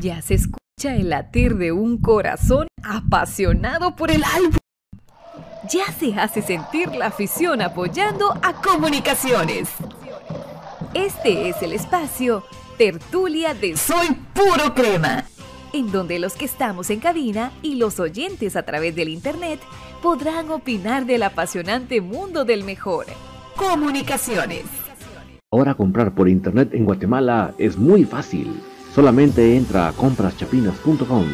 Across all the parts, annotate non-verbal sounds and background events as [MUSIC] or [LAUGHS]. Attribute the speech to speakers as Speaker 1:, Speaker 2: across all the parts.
Speaker 1: Ya se escucha el latir de un corazón apasionado por el álbum. Ya se hace sentir la afición apoyando a Comunicaciones. Este es el espacio Tertulia de Soy Puro Crema, en donde los que estamos en cabina y los oyentes a través del Internet podrán opinar del apasionante mundo del mejor. Comunicaciones.
Speaker 2: Ahora comprar por Internet en Guatemala es muy fácil. Solamente entra a compraschapinas.com.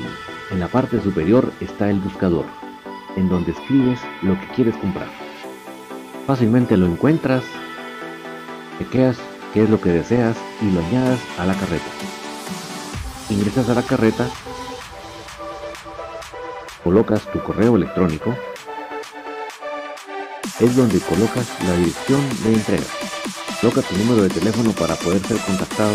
Speaker 2: En la parte superior está el buscador, en donde escribes lo que quieres comprar. Fácilmente lo encuentras, chequeas qué es lo que deseas y lo añadas a la carreta. Ingresas a la carreta, colocas tu correo electrónico, es donde colocas la dirección de entrega. Coloca tu número de teléfono para poder ser contactado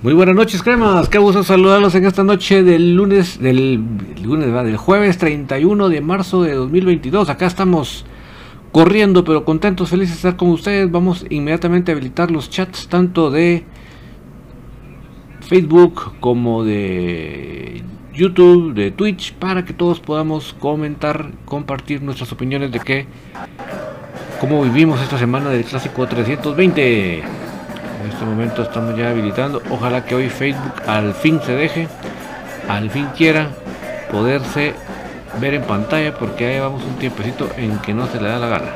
Speaker 3: Muy buenas noches, cremas. Qué gusto saludarlos en esta noche del lunes, del lunes, del jueves 31 de marzo de 2022. Acá estamos corriendo, pero contentos, felices de estar con ustedes. Vamos inmediatamente a habilitar los chats tanto de Facebook como de YouTube, de Twitch, para que todos podamos comentar, compartir nuestras opiniones de qué, cómo vivimos esta semana del clásico 320. En este momento estamos ya habilitando. Ojalá que hoy Facebook al fin se deje, al fin quiera poderse ver en pantalla porque ahí vamos un tiempecito en que no se le da la gana.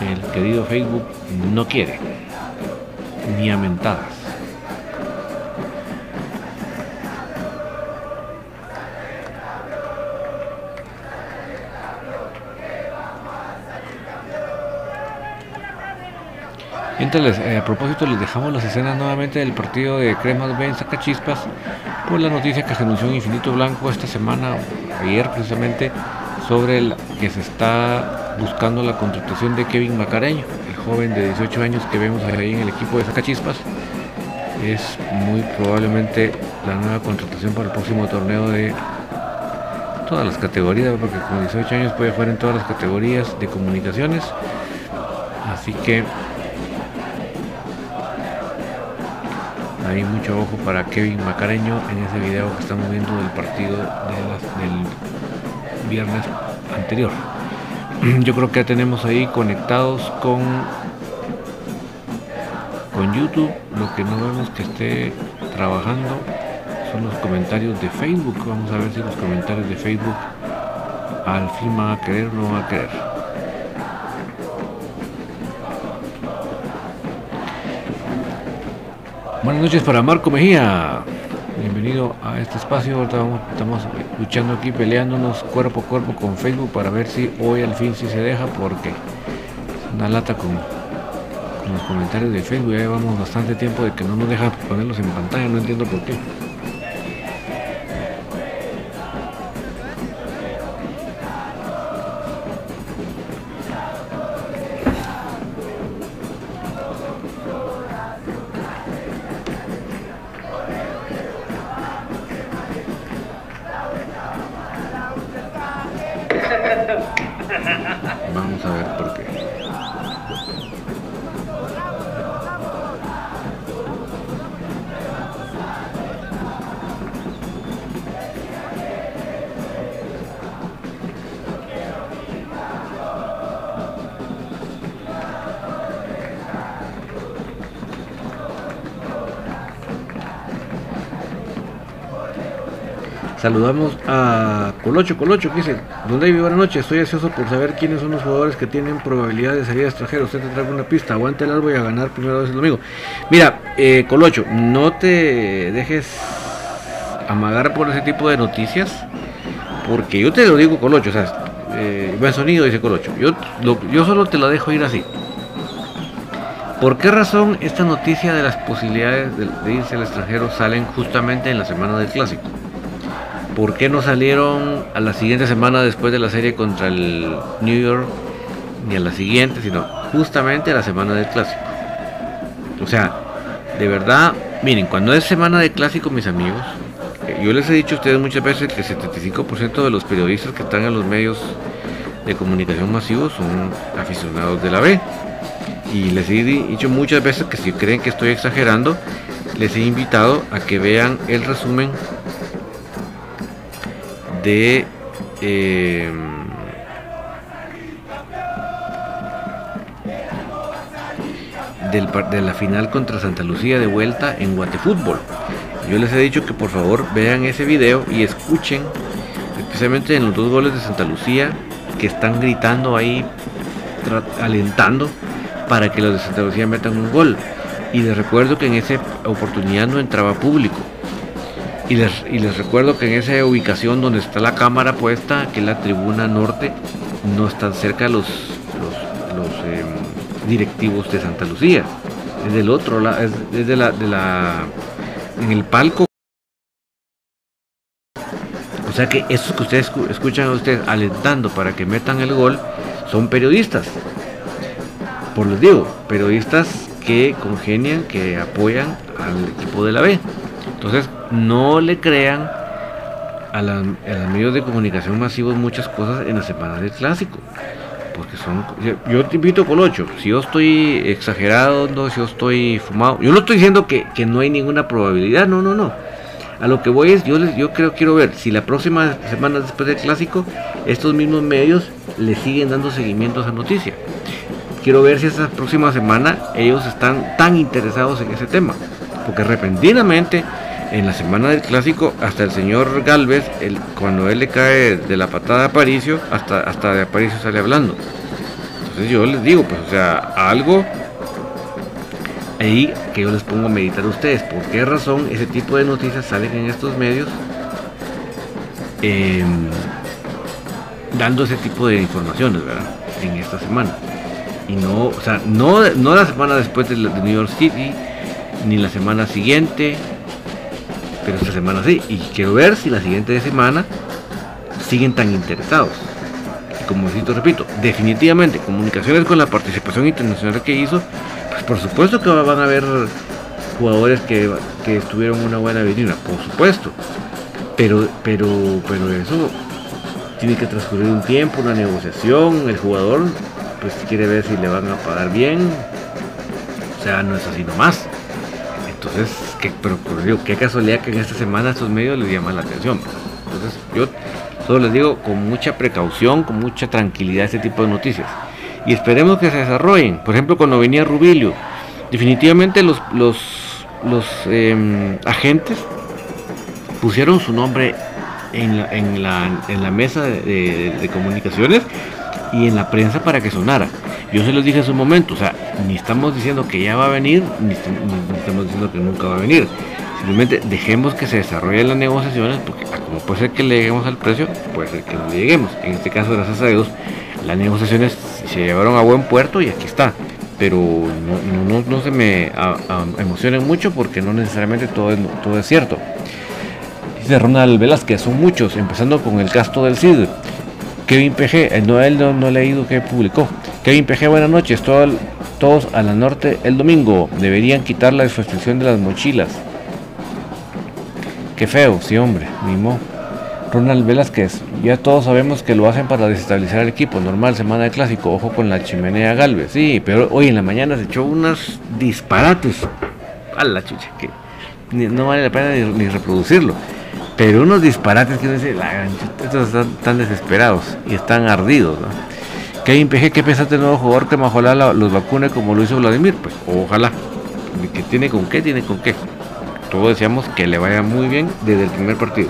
Speaker 3: El querido Facebook no quiere. Ni a mentadas. Entonces, eh, a propósito, les dejamos las escenas nuevamente del partido de Cremas Ben Sacachispas por la noticia que se anunció en Infinito Blanco esta semana, ayer precisamente, sobre el que se está buscando la contratación de Kevin Macareño, el joven de 18 años que vemos ahí en el equipo de Sacachispas. Es muy probablemente la nueva contratación para el próximo torneo de todas las categorías, porque con 18 años puede jugar en todas las categorías de comunicaciones. Así que Hay mucho ojo para Kevin Macareño en ese video que estamos viendo del partido del viernes anterior. [CLEARS THROAT] Yo creo que ya tenemos ahí conectados con, con YouTube. Lo que no vemos que esté trabajando son los comentarios de Facebook. Vamos a ver si los comentarios de Facebook al fin van a querer o no van a querer. Buenas noches para Marco Mejía. Bienvenido a este espacio. estamos luchando aquí, peleándonos cuerpo a cuerpo con Facebook para ver si hoy al fin sí se deja, porque es una lata con, con los comentarios de Facebook. Ya llevamos bastante tiempo de que no nos deja ponerlos en pantalla, no entiendo por qué. Saludamos a Colocho, Colocho, que dice, Don David, buenas noches, estoy ansioso por saber quiénes son los jugadores que tienen probabilidad de salir extranjero. Usted te trae una pista, aguante el árbol y a ganar primero vez el domingo. Mira, eh, Colocho, no te dejes amagar por ese tipo de noticias, porque yo te lo digo, Colocho, o sea, eh, buen sonido, dice Colocho. Yo, yo solo te lo dejo ir así. ¿Por qué razón esta noticia de las posibilidades de, irse al extranjero salen justamente en la semana del clásico? ¿Por qué no salieron a la siguiente semana después de la serie contra el New York? Ni a la siguiente, sino justamente a la semana del clásico. O sea, de verdad, miren, cuando es semana de clásico, mis amigos, eh, yo les he dicho a ustedes muchas veces que el 75% de los periodistas que están en los medios de comunicación masivos son aficionados de la B. Y les he dicho muchas veces que si creen que estoy exagerando, les he invitado a que vean el resumen de em, de la final contra Santa Lucía de vuelta en Guatefútbol. Yo les he dicho que por favor vean ese video y escuchen, especialmente en los dos goles de Santa Lucía, que están gritando ahí, alentando para que los de Santa Lucía metan un gol. Y les recuerdo que en esa oportunidad no entraba público. Y les, y les recuerdo que en esa ubicación donde está la cámara puesta, que es la tribuna norte, no están cerca los, los, em, directivos de Santa Lucía. Es del otro lado, es, de, la, de la. en el palco. O sea que esos que ustedes escuchan a ustedes alentando para que metan el gol son periodistas por les digo, periodistas que congenian, que apoyan al equipo de la B. Entonces, no le crean a, los medios de comunicación masivos muchas cosas en la semana del clásico. Porque son. Yo, te invito con ocho. Si yo estoy exagerado, no, si yo estoy fumado. Yo no estoy diciendo que, no hay ninguna probabilidad, no, no, no. A lo que voy es, yo creo, quiero ver si la próxima semana después del clásico, estos mismos medios le siguen dando seguimiento a esa noticia quiero ver si esta próxima semana ellos están tan interesados en ese tema. Porque repentinamente, en la semana del clásico, hasta el señor Galvez, cuando él le cae de la patada a Aparicio, hasta, hasta de Aparicio sale hablando. Entonces yo les digo, pues o sea, algo ahí que yo les pongo a meditar a ustedes. ¿Por qué razón ese tipo de noticias salen en estos medios? Em, dando ese tipo de informaciones, ¿verdad? En esta semana y no, o sea, no, no la semana después de, New York City, ni la semana siguiente, pero esta semana sí. Y quiero ver si la siguiente semana siguen tan interesados. Y como repito, definitivamente comunicaciones con la participación internacional que hizo, pues por supuesto que van a haber jugadores que, que estuvieron una buena vitrina, por supuesto. Pero, pero, pero eso tiene que transcurrir un tiempo, una negociación, el jugador pues quiere ver si le van a pagar bien. O sea, no es así nomás. Entonces, ¿qué, pero, qué casualidad que en esta semana estos medios les llaman la atención. Entonces, yo solo les digo con mucha precaución, con mucha tranquilidad este tipo de noticias. Y esperemos que se desarrollen. Por ejemplo, cuando venía Rubilio, definitivamente los, los, los em, agentes pusieron su nombre en la, en la, en la mesa de comunicaciones y en la prensa para que sonara. Yo se los dije en su momento, o sea, ni estamos diciendo que ya va a venir, ni, estamos diciendo que nunca va a venir. Simplemente dejemos que se desarrollen las negociaciones, porque ah, como puede ser que le lleguemos al precio, puede ser que no le lleguemos. En este caso, gracias a Dios, las negociaciones se llevaron a buen puerto y aquí está. Pero no, no, se me emocionen mucho porque no necesariamente todo es, todo es cierto. Dice Ronald Velázquez, son muchos, empezando con el casto del CID. Kevin PG, el Noel no, no he leído que publicó. Kevin PG, buenas noches. todos a la norte el domingo. Deberían quitar la restricción de las mochilas. Qué feo, sí, hombre, mimo. Ronald Velázquez, ya todos sabemos que lo hacen para desestabilizar el equipo. Normal, semana de clásico. Ojo con la chimenea Galvez. Sí, pero hoy en la mañana se echó unos disparates. A la chucha, que no vale la pena ni reproducirlo. Pero unos disparates que uno dice, estos están tan desesperados y están ardidos. ¿no? Kevin PG, ¿qué pensaste del nuevo jugador que ojalá los vacune como lo hizo Vladimir? Pues ojalá. Que tiene con qué, tiene con qué. Todos deseamos que le vaya muy bien desde el primer partido.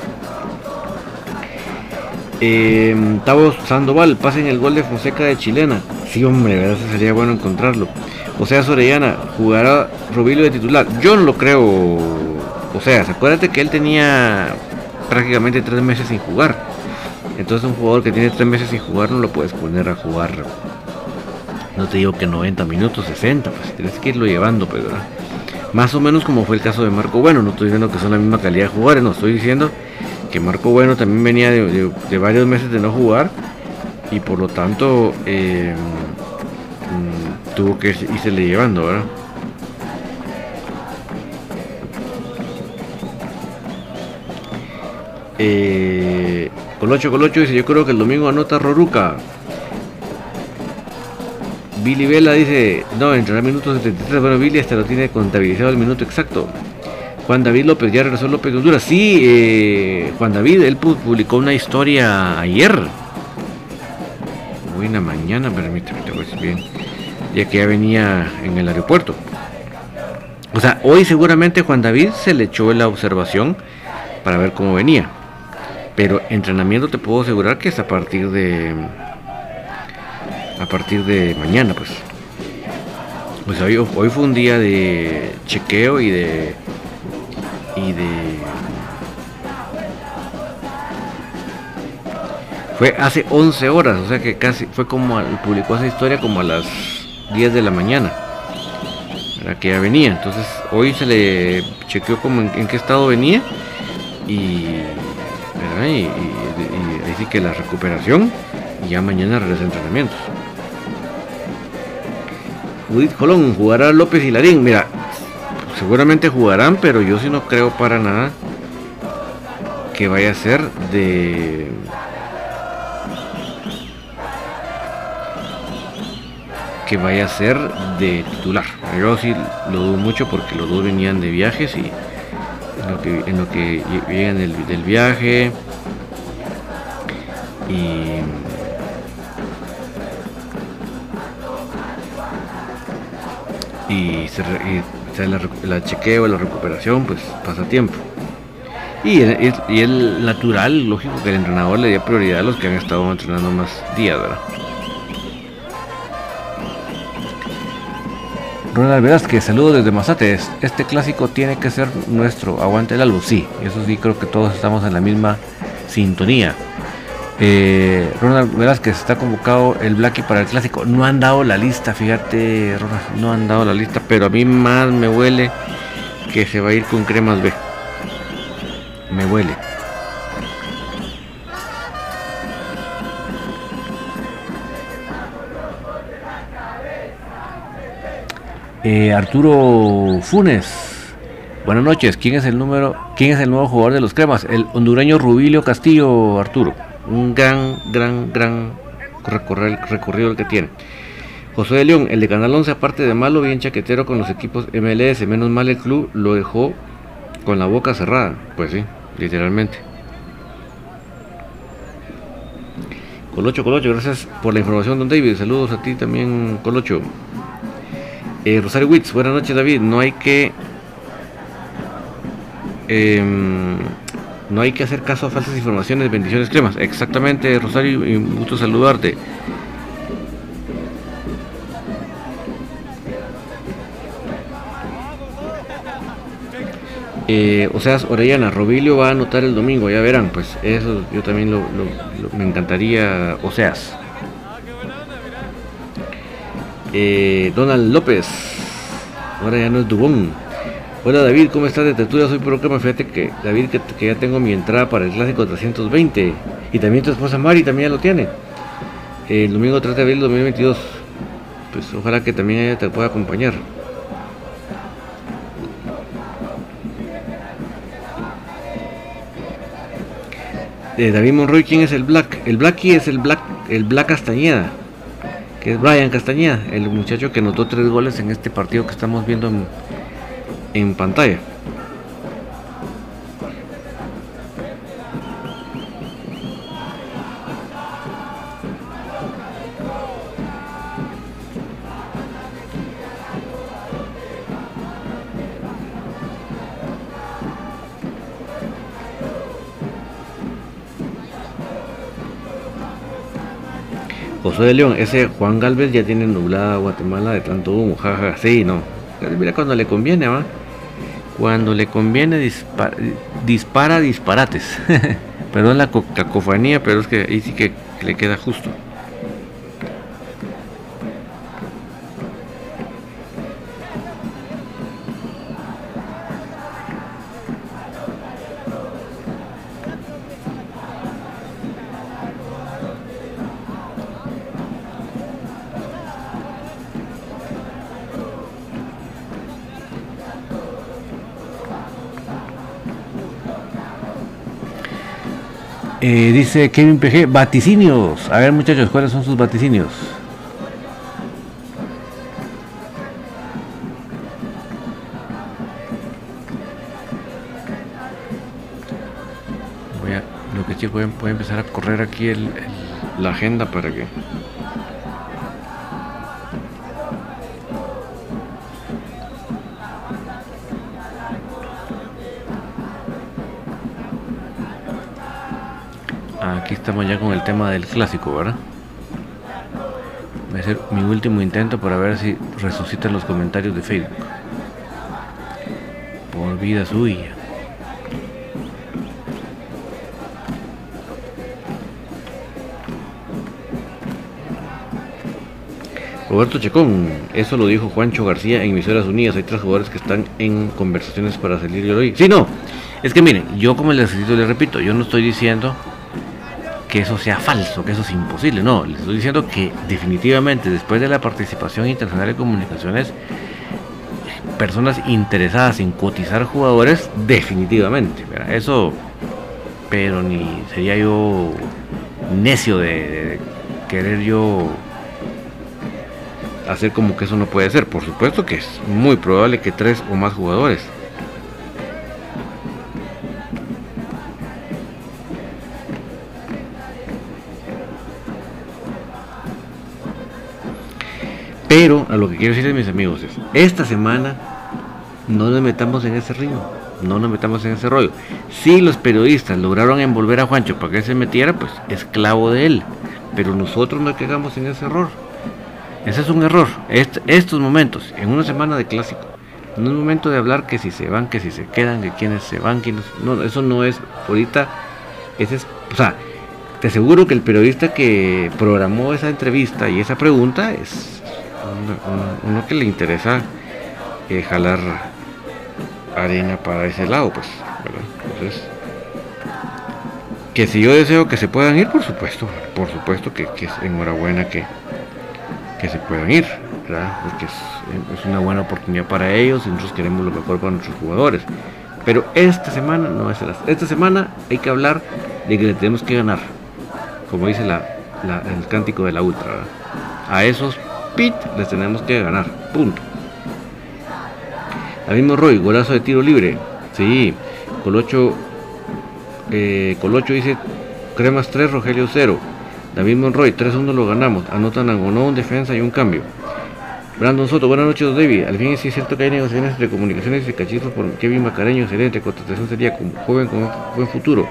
Speaker 3: Eh, Tavo Sandoval, pasen el gol de Fonseca de Chilena. Sí, hombre, verdad sería bueno encontrarlo. O sea, Sorellana, jugará Robilio de titular. Yo no lo creo. O sea, acuérdate que él tenía prácticamente tres meses sin jugar. Entonces un jugador que tiene tres meses sin jugar no lo puedes poner a jugar No te digo que 90 minutos, 60, pues tienes que irlo llevando, pues, más o menos como fue el caso de Marco Bueno. No estoy diciendo que son la misma calidad de jugadores, no estoy diciendo que Marco Bueno también venía de, varios meses de no jugar y por lo tanto eh, mm, tuvo que irse llevando, ¿verdad? Eh, Colocho Colocho dice, yo creo que el domingo anota Roruca. Billy Vela dice, no, entrará minutos 73. Bueno, Billy hasta lo tiene contabilizado el minuto exacto. Juan David López, ya regresó López Honduras. Sí, eh, Juan David, él publicó una historia ayer. Buena mañana, permíteme, te bien. Ya que ya venía en el aeropuerto. O sea, hoy seguramente Juan David se le echó la observación para ver cómo venía. Pero entrenamiento te puedo asegurar que es a partir de a partir de mañana, pues. Pues hoy, hoy fue un día de chequeo y de y de fue hace 11 horas, o sea que casi fue como publicó esa historia como a las 10 de la mañana. Era que ya venía, entonces hoy se le chequeó como en, qué estado venía y, y, y, que la recuperación y ya mañana regresa entrenamientos. Judith Colón, jugará López y Larín. Mira, seguramente jugarán, pero yo sí no creo para nada que vaya a ser de que vaya a ser de titular. Yo sí lo dudo mucho porque los dos venían de viajes y lo que, en lo que llegan del, del viaje y y, se, la, chequeo, la recuperación, pues pasa tiempo. Y, es, el natural, lógico, que el entrenador le dé prioridad a los que han estado entrenando más días, ¿verdad? Ronald Velázquez, saludos desde Mazates. Este clásico tiene que ser nuestro. Aguante el álbum. Sí, eso sí, creo que todos estamos en la misma sintonía. Eh, Ronald Velázquez está convocado el Blacky para el clásico. No han dado la lista, fíjate, Ronald, no han dado la lista, pero a mí más me huele que se va a ir con cremas B. Me huele. Eh, Arturo Funes. Buenas noches. ¿Quién es el número? ¿Quién es el nuevo jugador de los cremas? El hondureño Rubilio Castillo, Arturo un gran, gran, gran recorrido el que tiene. José de León, el de Canal 11, aparte de malo, bien chaquetero con los equipos MLS. Menos mal el club lo dejó con la boca cerrada. Pues sí, literalmente. Colocho, Colocho, gracias por la información, don David. Saludos a ti también, Colocho. Eh, Rosario Witz, buenas noches, David. No hay que. Em, no hay que hacer caso a falsas informaciones, bendiciones cremas. Exactamente, Rosario, un gusto saludarte. Eh, o sea, Orellana, Robilio va a anotar el domingo, ya verán, pues eso yo también lo, me encantaría, o sea. Eh, Donald López, ahora ya no es Dubón. Hola David, ¿cómo estás de Tetuya? Soy programa. Fíjate que David, que, ya tengo mi entrada para el clásico 320. Y también tu esposa Mari también ya lo tiene. El domingo 3 de abril 2022. Pues ojalá que también ella te pueda acompañar. Eh, David Monroy, ¿quién es el Black? El Blacky es el Black, el Black Castañeda, que es Brian Castañeda, el muchacho que anotó tres goles en este partido que estamos viendo en, en pantalla. De León, ese Juan Galvez ya tiene nublada Guatemala de tanto humo, jaja, sí, no. Mira cuando le conviene, va. Cuando le conviene dispara, disparates. [LAUGHS] Perdón la cacofonía, pero es que ahí sí que le queda justo. Eh, dice Kevin PG, vaticinios. A ver muchachos, ¿cuáles son sus vaticinios? Voy a, lo que sí voy a, empezar a correr aquí la agenda para que ya con el tema del clásico, ¿verdad? Voy a hacer mi último intento para ver si resucitan los comentarios de Facebook. Por vida suya. Roberto Checón, eso lo dijo Juancho García en Emisoras Unidas. Hay tres jugadores que están en conversaciones para salir yo hoy. Sí, no. Es que miren, yo como les les repito, yo no estoy diciendo que eso sea falso, que eso es imposible. No, les estoy diciendo que definitivamente después de la participación internacional de comunicaciones, personas interesadas en cotizar jugadores, definitivamente. Eso, pero ni sería yo necio de, querer yo hacer como que eso no puede ser. Por supuesto que es muy probable que tres o más jugadores a lo que quiero decirles mis amigos es, esta semana no nos metamos en ese río, no nos metamos en ese rollo. Si los periodistas lograron envolver a Juancho para que se metiera, pues esclavo de él. Pero nosotros no caigamos en ese error. Ese es un error. estos momentos, en una semana de clásico, no es momento de hablar que si se van, que si se quedan, que quienes se van, quienes... No, eso no es ahorita. Ese es, o sea, te aseguro que el periodista que programó esa entrevista y esa pregunta es uno, que le interesa eh, jalar arena para ese lado, pues, Entonces, que si yo deseo que se puedan ir, por supuesto, por supuesto que, es enhorabuena que, que se puedan ir, Porque es, una buena oportunidad para ellos y nosotros queremos lo mejor para nuestros jugadores. Pero esta semana no es el, esta semana hay que hablar de que le tenemos que ganar, como dice la, el cántico de la ultra, a esos pit, les tenemos que ganar. Punto. La mismo Roy, golazo de tiro libre. Sí, Colocho, eh, Colocho dice Cremas 3, Rogelio 0. David Monroy, 3-1 lo ganamos. Anotan a Gonó, un defensa y un cambio. Brandon Soto, buenas noches, David. Al fin sí es cierto que hay negociaciones entre comunicaciones y cachizos por Kevin Macareño, excelente. Contratación sería como joven con buen futuro.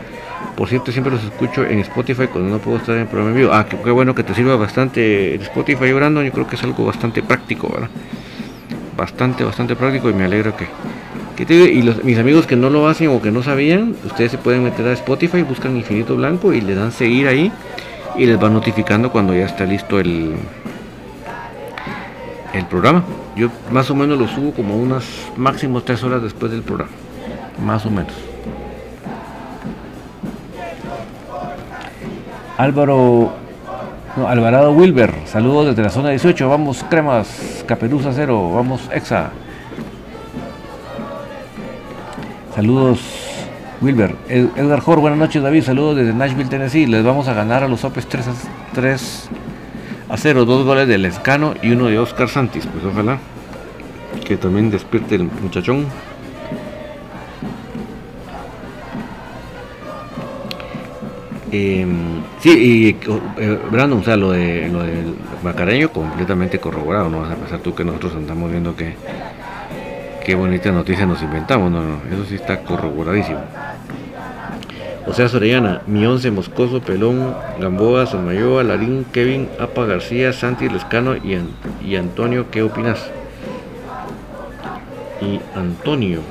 Speaker 3: Por cierto, siempre los escucho en Spotify cuando no puedo estar en el programa en vivo. Ah, qué, bueno que te sirva bastante el Spotify, Brandon. Yo creo que es algo bastante práctico, ¿verdad? Bastante, bastante práctico y me alegro que, y los, mis amigos que no lo hacen o que no sabían, ustedes se pueden meter a Spotify, buscan Infinito Blanco y le dan seguir ahí y les va notificando cuando ya está listo el el programa. Yo más o menos lo subo como unas máximo tres horas después del programa. Más o menos. Álvaro Alvarado Wilber, saludos desde la zona 18, vamos cremas, caperuza cero, vamos exa. Saludos Wilber, Edgar Jor, buenas noches David, saludos desde Nashville, Tennessee, les vamos a ganar a los Opes 3 a, 3 a 0, dos goles de Lescano y uno de Oscar Santis, pues ojalá que también despierte el muchachón. Eh, sí, y eh, Brandon, o sea, lo de lo del Macareño completamente corroborado, no vas a pensar tú que nosotros andamos viendo que qué bonita noticia nos inventamos, no, no, eso sí está corroboradísimo. O sea, Sorellana, mi once Moscoso, Pelón, Gamboa, Somayoa, Larín, Kevin, Apa García, Santi Lescano y, y Antonio, ¿qué opinas? Y Antonio.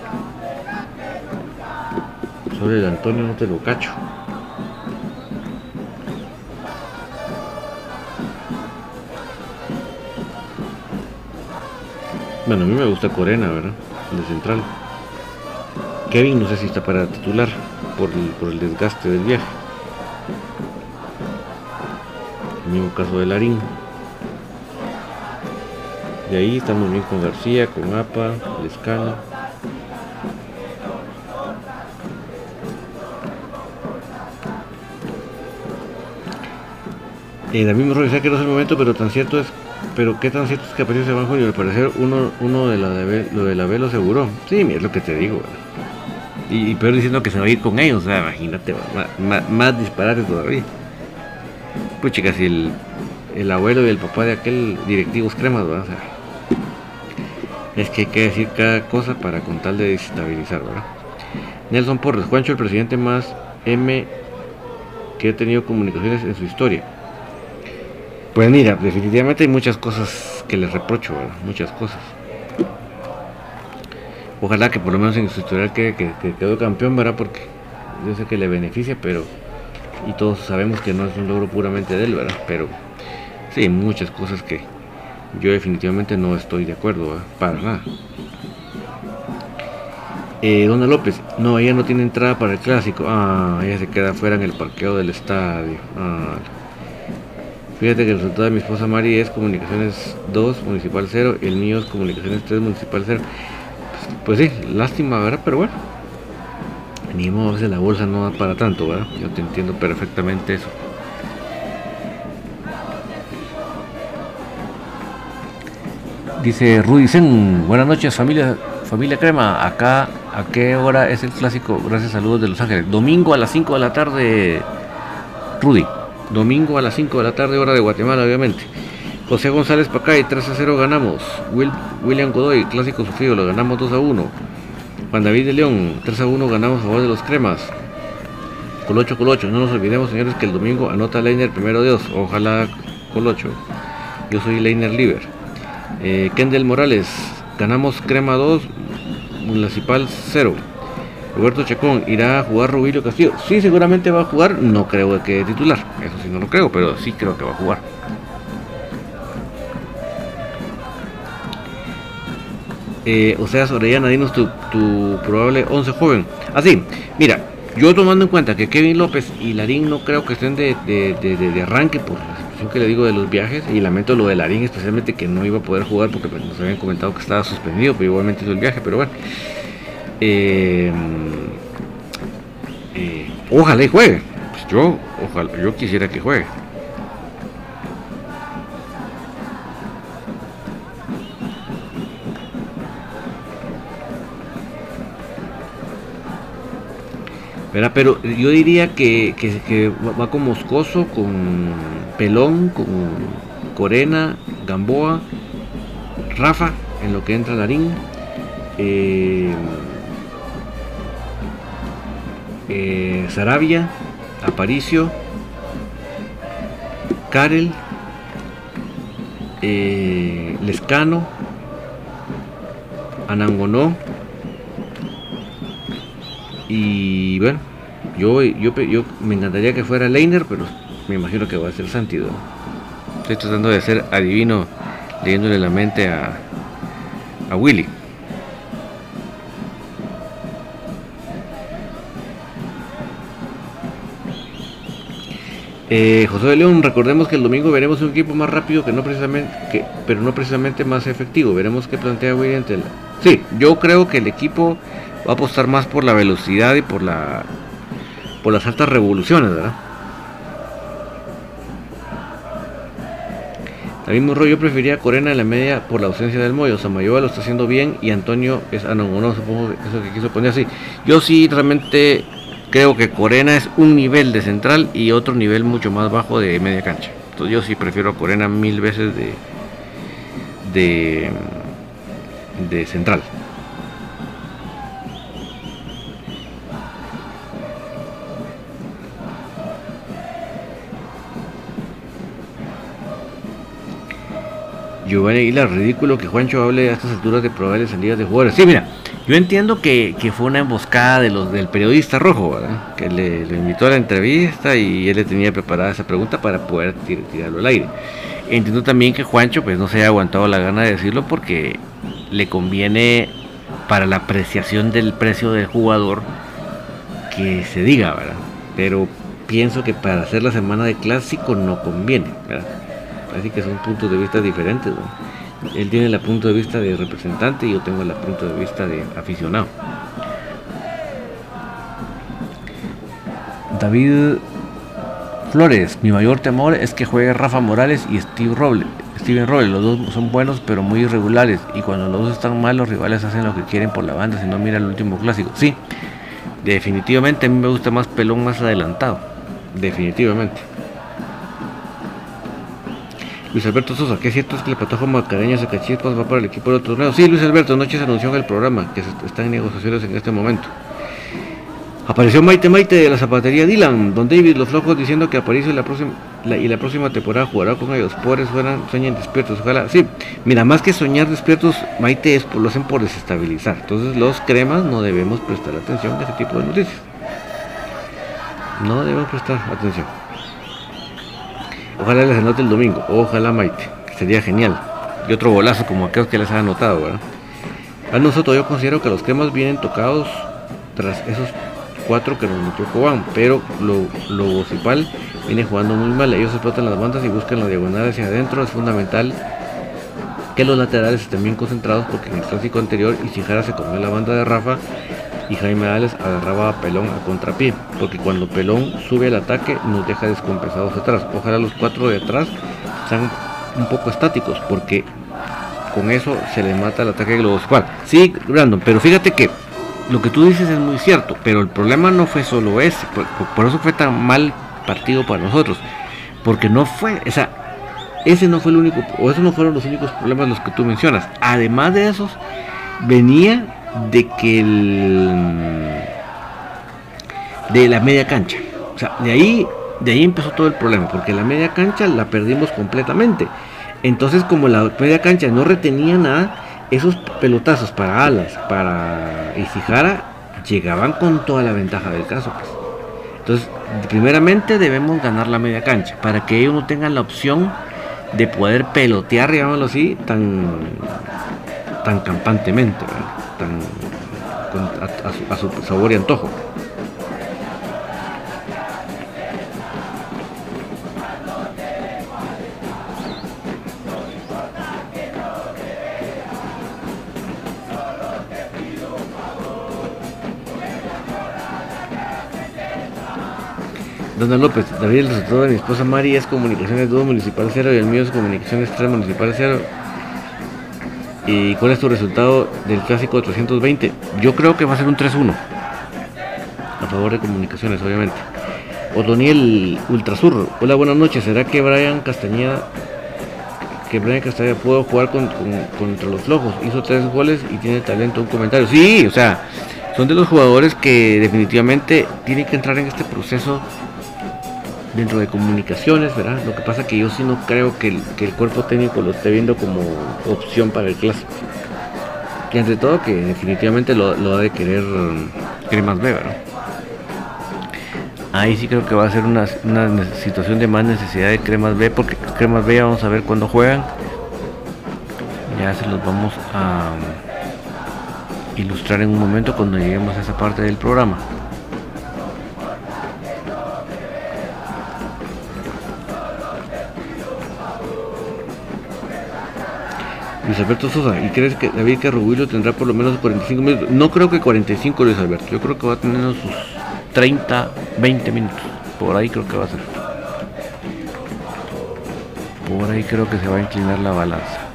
Speaker 3: Sobre el Antonio no te lo cacho. Bueno, a mí me gusta Corena, ¿verdad? De central. Kevin no sé si está para titular por el, por el desgaste del viaje. El mismo caso de Larín. De ahí estamos bien con García, con APA, Lescano.
Speaker 2: Eh, David Morro decía que no es el momento, pero tan cierto es, pero qué tan cierto es que apareció ese Junio. Al parecer uno, uno de la de, lo de la B lo aseguró. Sí, es lo que te digo. Y, y, peor diciendo que se va a ir con ellos, o sea, imagínate, más, más, disparate todavía. Pues chicas, si el, el abuelo y el papá de aquel directivos cremas, ¿verdad? Es que hay que decir cada cosa para con tal de desestabilizar, ¿verdad? Nelson Porres, Juancho, el presidente más M que ha tenido comunicaciones en su historia. Pues mira, definitivamente hay muchas cosas que le reprocho, muchas cosas. Ojalá que por lo menos en su historial que, que, quedó campeón, ¿verdad? Porque yo sé que le beneficia, pero... Y todos sabemos que no es un logro puramente de él, ¿verdad? Pero sí, muchas cosas que yo definitivamente no estoy de acuerdo, Para nada. Eh, Dona López, no, ella no tiene entrada para el clásico. Ah, ella se queda fuera en el parqueo del estadio. Ah. Fíjate que el resultado de mi esposa Mari es Comunicaciones 2, Municipal 0, el mío es Comunicaciones 3, Municipal 0. Pues, sí, lástima, ¿verdad? Pero bueno, ni modo, la bolsa no da para tanto, ¿verdad? Yo te entiendo perfectamente eso.
Speaker 3: Dice Rudy Sen, buenas noches familia, familia Crema, acá a qué hora es el clásico, gracias saludos de Los Ángeles, domingo a las 5 de la tarde, Rudy. Domingo a las 5 de la tarde, hora de Guatemala, obviamente. José González Pacay, 3 a 0 ganamos. William Godoy, clásico sufrido, lo ganamos 2 a 1. Juan David de León, 3 a 1 ganamos a favor de los cremas. Colocho, Colocho, no nos olvidemos, señores, que el domingo anota Leiner primero Dios. Ojalá Colocho. Yo soy Leiner Liver. Eh, Kendall Morales, ganamos Crema 2, Municipal 0. Roberto Chacón irá a jugar Rubilio Castillo. Sí, seguramente va a jugar. No creo que titular. Eso sí, no lo creo, pero sí creo que va a jugar. Eh, o sea, Orellana, dinos tu, tu probable 11 joven. Así, ah, mira, yo tomando en cuenta que Kevin López y Larín no creo que estén de, de, arranque por la situación que le digo de los viajes. Y lamento lo de Larín, especialmente que no iba a poder jugar porque pues, nos habían comentado que estaba suspendido, pero igualmente hizo el viaje. Pero bueno. Eh, eh, ojalá y juegue. Pues yo, ojalá, yo quisiera que juegue. Pero yo diría que, va con Moscoso, con Pelón, con Corena, Gamboa, Rafa, en lo que entra Larín. Eh, eh, Sarabia, Aparicio, Karel, eh, Lescano, Anangonó y bueno, yo, yo, me encantaría que fuera Leiner, pero me imagino que va a ser Santido. Estoy tratando de ser adivino leyéndole la mente a, a Willy. Eh, José de León, recordemos que el domingo veremos un equipo más rápido que no precisamente, que, pero no precisamente más efectivo. Veremos qué plantea William Tela. Sí, yo creo que el equipo va a apostar más por la velocidad y por la por las altas revoluciones, ¿verdad? David Murro, yo prefería Corena en la media por la ausencia del Moyo. Samayoa lo está haciendo bien y Antonio es no supongo que eso que quiso poner así. Yo sí realmente creo que Corena es un nivel de central y otro nivel mucho más bajo de media cancha. Entonces yo sí prefiero a Corena mil veces de, de, central. Giovanni Aguilar, ridículo que Juancho hable a estas alturas de probables salidas de jugadores. Sí, mira, yo entiendo que, fue una emboscada de los del periodista rojo, ¿verdad? que le, invitó a la entrevista y él le tenía preparada esa pregunta para poder tirarlo al aire. Entiendo también que Juancho pues no se haya aguantado la gana de decirlo porque le conviene para la apreciación del precio del jugador que se diga, ¿verdad? Pero pienso que para hacer la semana de clásico no conviene, ¿verdad? Así que son puntos de vista diferentes. Él tiene el punto de vista de representante y yo tengo el punto de vista de aficionado. David Flores, mi mayor temor es que juegue Rafa Morales y Steve Roble, Steven Robles. Los dos son buenos pero muy irregulares y cuando los dos están mal los rivales hacen lo que quieren por la banda si no mira el último clásico. Sí, definitivamente a mí me gusta más pelón más adelantado. Definitivamente. Luis Alberto Sosa, ¿qué cierto es que el patojo Macareño Cachispas va para el equipo del torneo? Sí, Luis Alberto, anoche se anunció en el programa que están en negociaciones en este momento. Apareció Maite Maite de la zapatería Dylan, don David Los Flojos diciendo que Aparicio y la próxima, y la próxima temporada jugará con ellos. Pobres fueran, sueñen despiertos. Ojalá, sí, mira, más que soñar despiertos, Maite es, lo hacen por desestabilizar. Entonces, los cremas no debemos prestar atención a ese tipo de noticias. No debemos prestar atención. Ojalá les anote el domingo. Ojalá Maite, que sería genial. Y otro golazo como aquellos que les han anotado, ¿verdad? A nosotros yo considero que los cremas vienen tocados tras esos cuatro que nos metió Cobán, pero lo, lo viene jugando muy mal. Ellos explotan las bandas y buscan la diagonal hacia adentro. Es fundamental que los laterales estén bien concentrados porque en el clásico anterior Isijara se comió la banda de Rafa y Jaime Ales agarraba a Pelón a contrapié, porque cuando Pelón sube al ataque nos deja descompensados atrás. Ojalá los cuatro de atrás sean un poco estáticos, porque con eso se le mata el ataque global. Sí, Brandon, pero fíjate que lo que tú dices es muy cierto, pero el problema no fue solo ese, por, eso fue tan mal partido para nosotros, porque no fue, esa, ese no fue el único, o esos no fueron los únicos problemas los que tú mencionas. Además de esos, venía de que el, de la media cancha, o sea, de ahí, de ahí empezó todo el problema, porque la media cancha la perdimos completamente. Entonces, como la media cancha no retenía nada, esos pelotazos para Alas, para Isijara, llegaban con toda la ventaja del caso. Pues. Entonces, primeramente debemos ganar la media cancha, para que ellos no tengan la opción de poder pelotear, digámoslo así, tan, tan campantemente, tan a su sabor y antojo. Dona López, David, el resultado de mi esposa Mari es Comunicaciones 2 Municipal 0 y el mío es Comunicaciones 3 Municipal 0. ¿Y cuál es tu resultado del clásico 320? Yo creo que va a ser un 3-1. A favor de Comunicaciones, obviamente. Otoniel Ultrasur. Hola, buenas noches. ¿Será que Brian Castañeda que Brian Castañeda pudo jugar contra los flojos? Hizo tres goles y tiene talento. Un comentario. Sí, o sea, son de los jugadores que definitivamente tienen que entrar en este proceso dentro de comunicaciones, ¿verdad? Lo que pasa que yo sí no creo que el, cuerpo técnico lo esté viendo como opción para el clásico. Que entre todo que definitivamente lo, ha de querer, querer más B, ¿verdad? Ahí sí creo que va a ser una, situación de más necesidad de cremas B, porque cremas B ya vamos a ver cuándo juegan. Ya se los vamos a ilustrar en un momento cuando lleguemos a esa parte del programa. Luis Alberto Sosa, ¿y crees que David Carrubillo tendrá por lo menos 45 minutos? No creo que 45 Luis Alberto, yo creo que va a tener sus 30, 20 minutos. Por ahí creo que va a ser. Por ahí creo que se va a inclinar la balanza.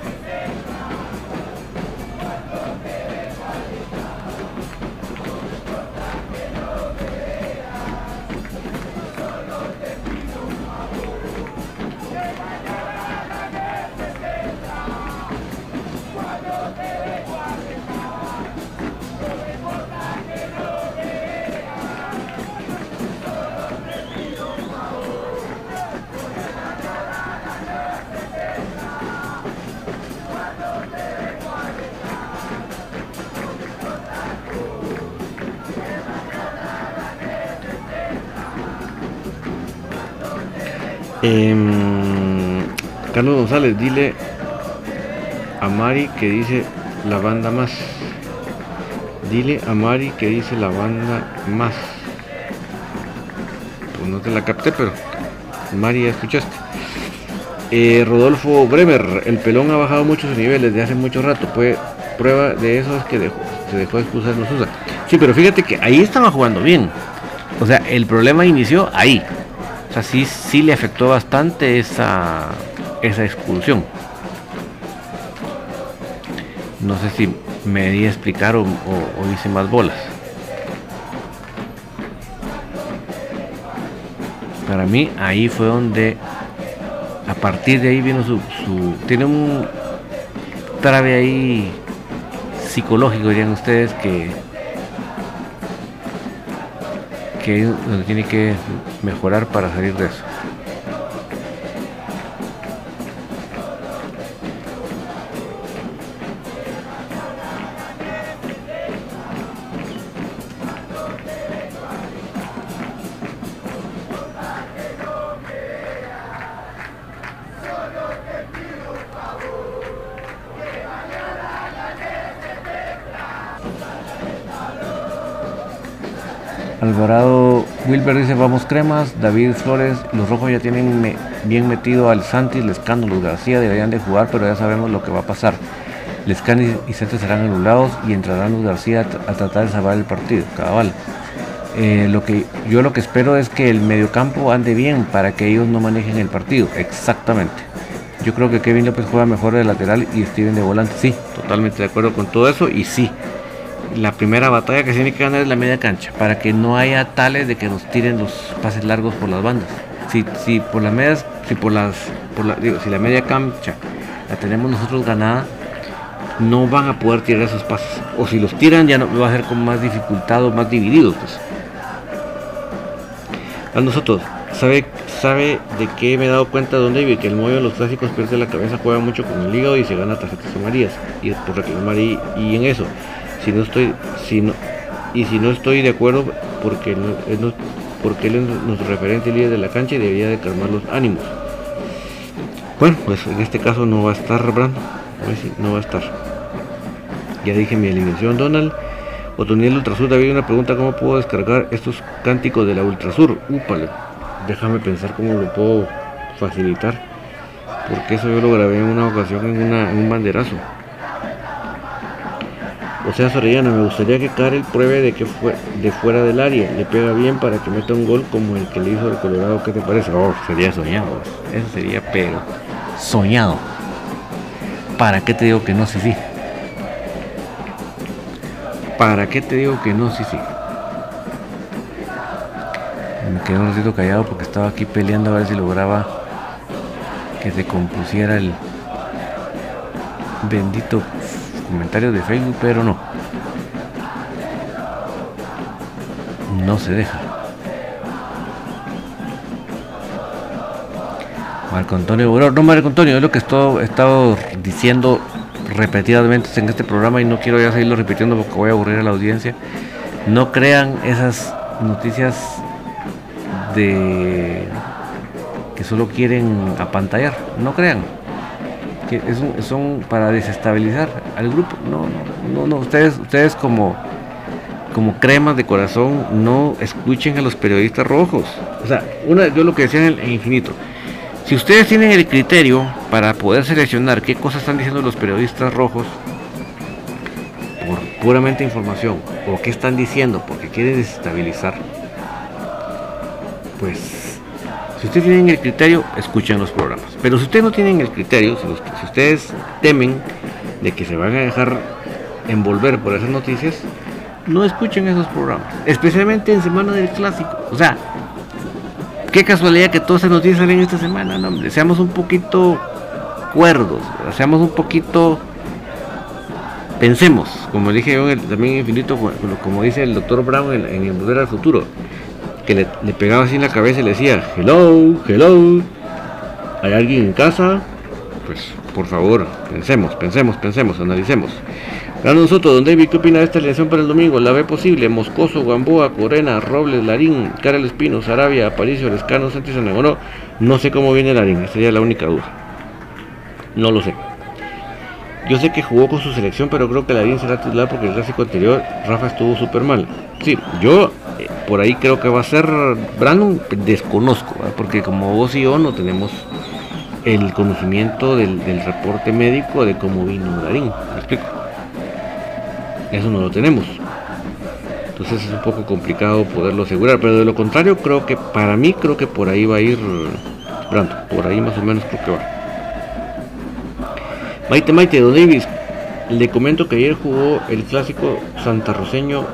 Speaker 3: Em, Carlos González, dile a Mari que dice la banda más. Dile a Mari que dice la banda más. Pues no te la capté, pero Mari ya escuchaste. Eh, Rodolfo Bremer, el pelón ha bajado muchos niveles de hace mucho rato. Pues, prueba de eso es que se dejó de expulsar los Sí, pero fíjate que ahí estaba jugando bien. O sea, el problema inició ahí. Sea, sí, sí le afectó bastante esa, esa expulsión. No sé si me di a explicar o, hice más bolas. Para mí ahí fue donde a partir de ahí vino su, tiene un trave ahí psicológico dirían ustedes que que donde tiene que mejorar para salir de eso Wilber dice vamos cremas, David Flores, los rojos ya tienen bien metido al Santis, Lescano, los García deberían de jugar, pero ya sabemos lo que va a pasar. Lescano y Santos serán anulados y entrarán los García a, tratar de salvar el partido, cabal. Eh, lo que yo lo que espero es que el mediocampo ande bien para que ellos no manejen el partido, exactamente. Yo creo que Kevin López juega mejor de lateral y Steven de volante, sí, totalmente de acuerdo con todo eso y sí, la primera batalla que tiene que ganar es la media cancha, para que no haya tales de que nos tiren los pases largos por las bandas. Si, si por las si por las, la, si la media cancha la tenemos nosotros ganada, no van a poder tirar esos pases. O si los tiran ya no va a ser con más dificultad o más divididos. Pues. A nosotros, ¿sabe, sabe de qué me he dado cuenta Don David? Que el modo de los clásicos pierde la cabeza, juega mucho con el hígado y se gana tarjetas amarillas. Y por reclamar y, y en eso si no estoy si no, y si no estoy de acuerdo porque él, porque él es nuestro referente líder de la cancha y debería de calmar los ánimos. Bueno pues en este caso no va a estar Brando no va a estar. Ya dije mi eliminación Donald. Otoniel Ultrasur David una pregunta cómo puedo descargar estos cánticos de la Ultrasur úpale déjame pensar cómo lo puedo facilitar porque eso yo lo grabé en una ocasión en, una, en un banderazo o sea, Sorellana, me gustaría que Karel pruebe de que fue de fuera del área, le pega bien para que meta un gol como el que le hizo el Colorado. ¿Qué te parece? Oh, sería soñado. Eso sería pero soñado. ¿Para qué te digo que no, sí, sí? ¿Para qué te digo que no, sí, sí? Me quedé un ratito callado porque estaba aquí peleando a ver si lograba que se compusiera el bendito comentarios de Facebook, pero no. No se deja. Marco Antonio no Marco Antonio, es lo que he estado diciendo repetidamente en este programa y no quiero ya seguirlo repitiendo porque voy a aburrir a la audiencia. No crean esas noticias de que solo quieren apantallar, no crean que son para desestabilizar al grupo. No, no, no, no. Ustedes, ustedes como, como cremas de corazón, no escuchen a los periodistas rojos. O sea, una, yo lo que decía en el infinito. Si ustedes tienen el criterio para poder seleccionar qué cosas están diciendo los periodistas rojos por puramente información o qué están diciendo porque quieren desestabilizar, pues si ustedes tienen el criterio, escuchen los programas. Pero si ustedes no tienen el criterio, si, ustedes temen de que se van a dejar envolver por esas noticias, no escuchen esos programas. Especialmente en semana del clásico. O sea, qué casualidad que todas esas noticias salen esta semana, no, hombre. Seamos un poquito cuerdos, seamos un poquito pensemos, como dije yo también en Infinito, como dice el doctor Brown en, el Volver al Futuro, que le, pegaba así en la cabeza y le decía, hello, hello, ¿hay alguien en casa? Pues por favor, pensemos, pensemos, pensemos, analicemos. Gano nosotros, don David, ¿qué opina de esta alineación para el domingo? ¿La ve posible? Moscoso, Gamboa, Corena, Robles, Larín, Carol Espino, Sarabia, Aparicio, Lescano, Sánchez, no, no sé cómo viene Larín, esa sería la única duda. No lo sé. Yo sé que jugó con su selección, pero creo que Larín será titular porque el clásico anterior Rafa estuvo súper mal. Sí, yo por ahí creo que va a ser Brandon, desconozco, porque como vos y yo no tenemos el conocimiento del, reporte médico de cómo vino Larín. ¿Me explico? Eso no lo tenemos. Entonces es un poco complicado poderlo asegurar, pero de lo contrario creo que para mí creo que por ahí va a ir pronto, por ahí más o menos creo que va. Maite Maite, Don Davis, le comento que ayer jugó el clásico santarroceño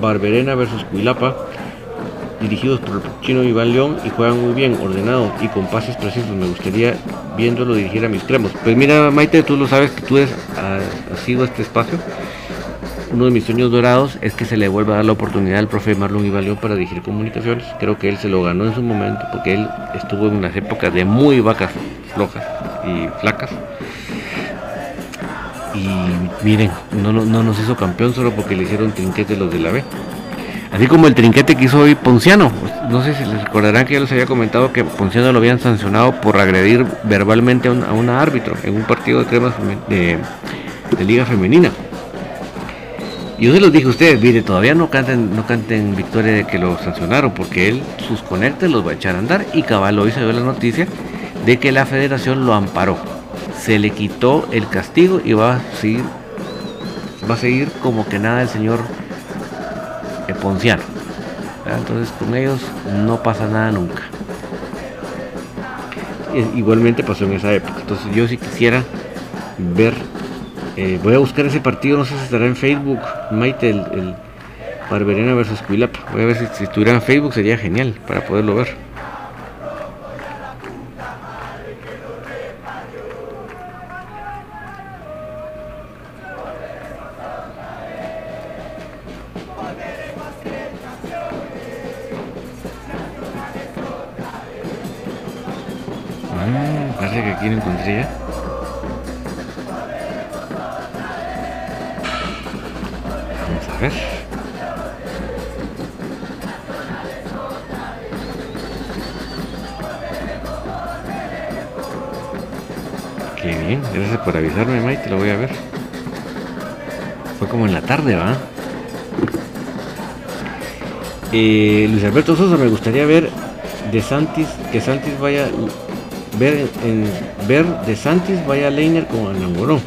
Speaker 3: Barberena versus Cuilapa, dirigidos por el chino Iván León y juegan muy bien, ordenado y con pases precisos. Me gustaría viéndolo dirigir a mis cremos. Pues mira, Maite, tú lo sabes que tú has, sido este espacio uno de mis sueños dorados es que se le vuelva a dar la oportunidad al profe Marlon Ivalión para dirigir comunicaciones. Creo que él se lo ganó en su momento porque él estuvo en unas épocas de muy vacas flojas y flacas. Y miren, no, no, nos hizo campeón solo porque le hicieron trinquete los de la B. Así como el trinquete que hizo hoy Ponciano. No sé si les recordarán que ya les había comentado que Ponciano lo habían sancionado por agredir verbalmente a un, árbitro en un partido de cremas de Liga Femenina. Yo se los dije a ustedes, mire, todavía no canten, no canten victoria de que lo sancionaron, porque él sus conectes los va a echar a andar. Y cabal hoy se dio la noticia de que la federación lo amparó. Se le quitó el castigo y va a seguir, va a seguir como que nada el señor Ponciano. Entonces con ellos no pasa nada nunca. Igualmente pasó en esa época. Entonces yo sí quisiera ver eh, voy a buscar ese partido, no sé si estará en Facebook, Maite, el, el Barberena versus Cuilapa. Voy a ver si, si estuviera en Facebook sería genial para poderlo ver. Alberto Sosa, me gustaría ver de Santis, que Santis vaya ver de Santis vaya a Leiner como enamoró.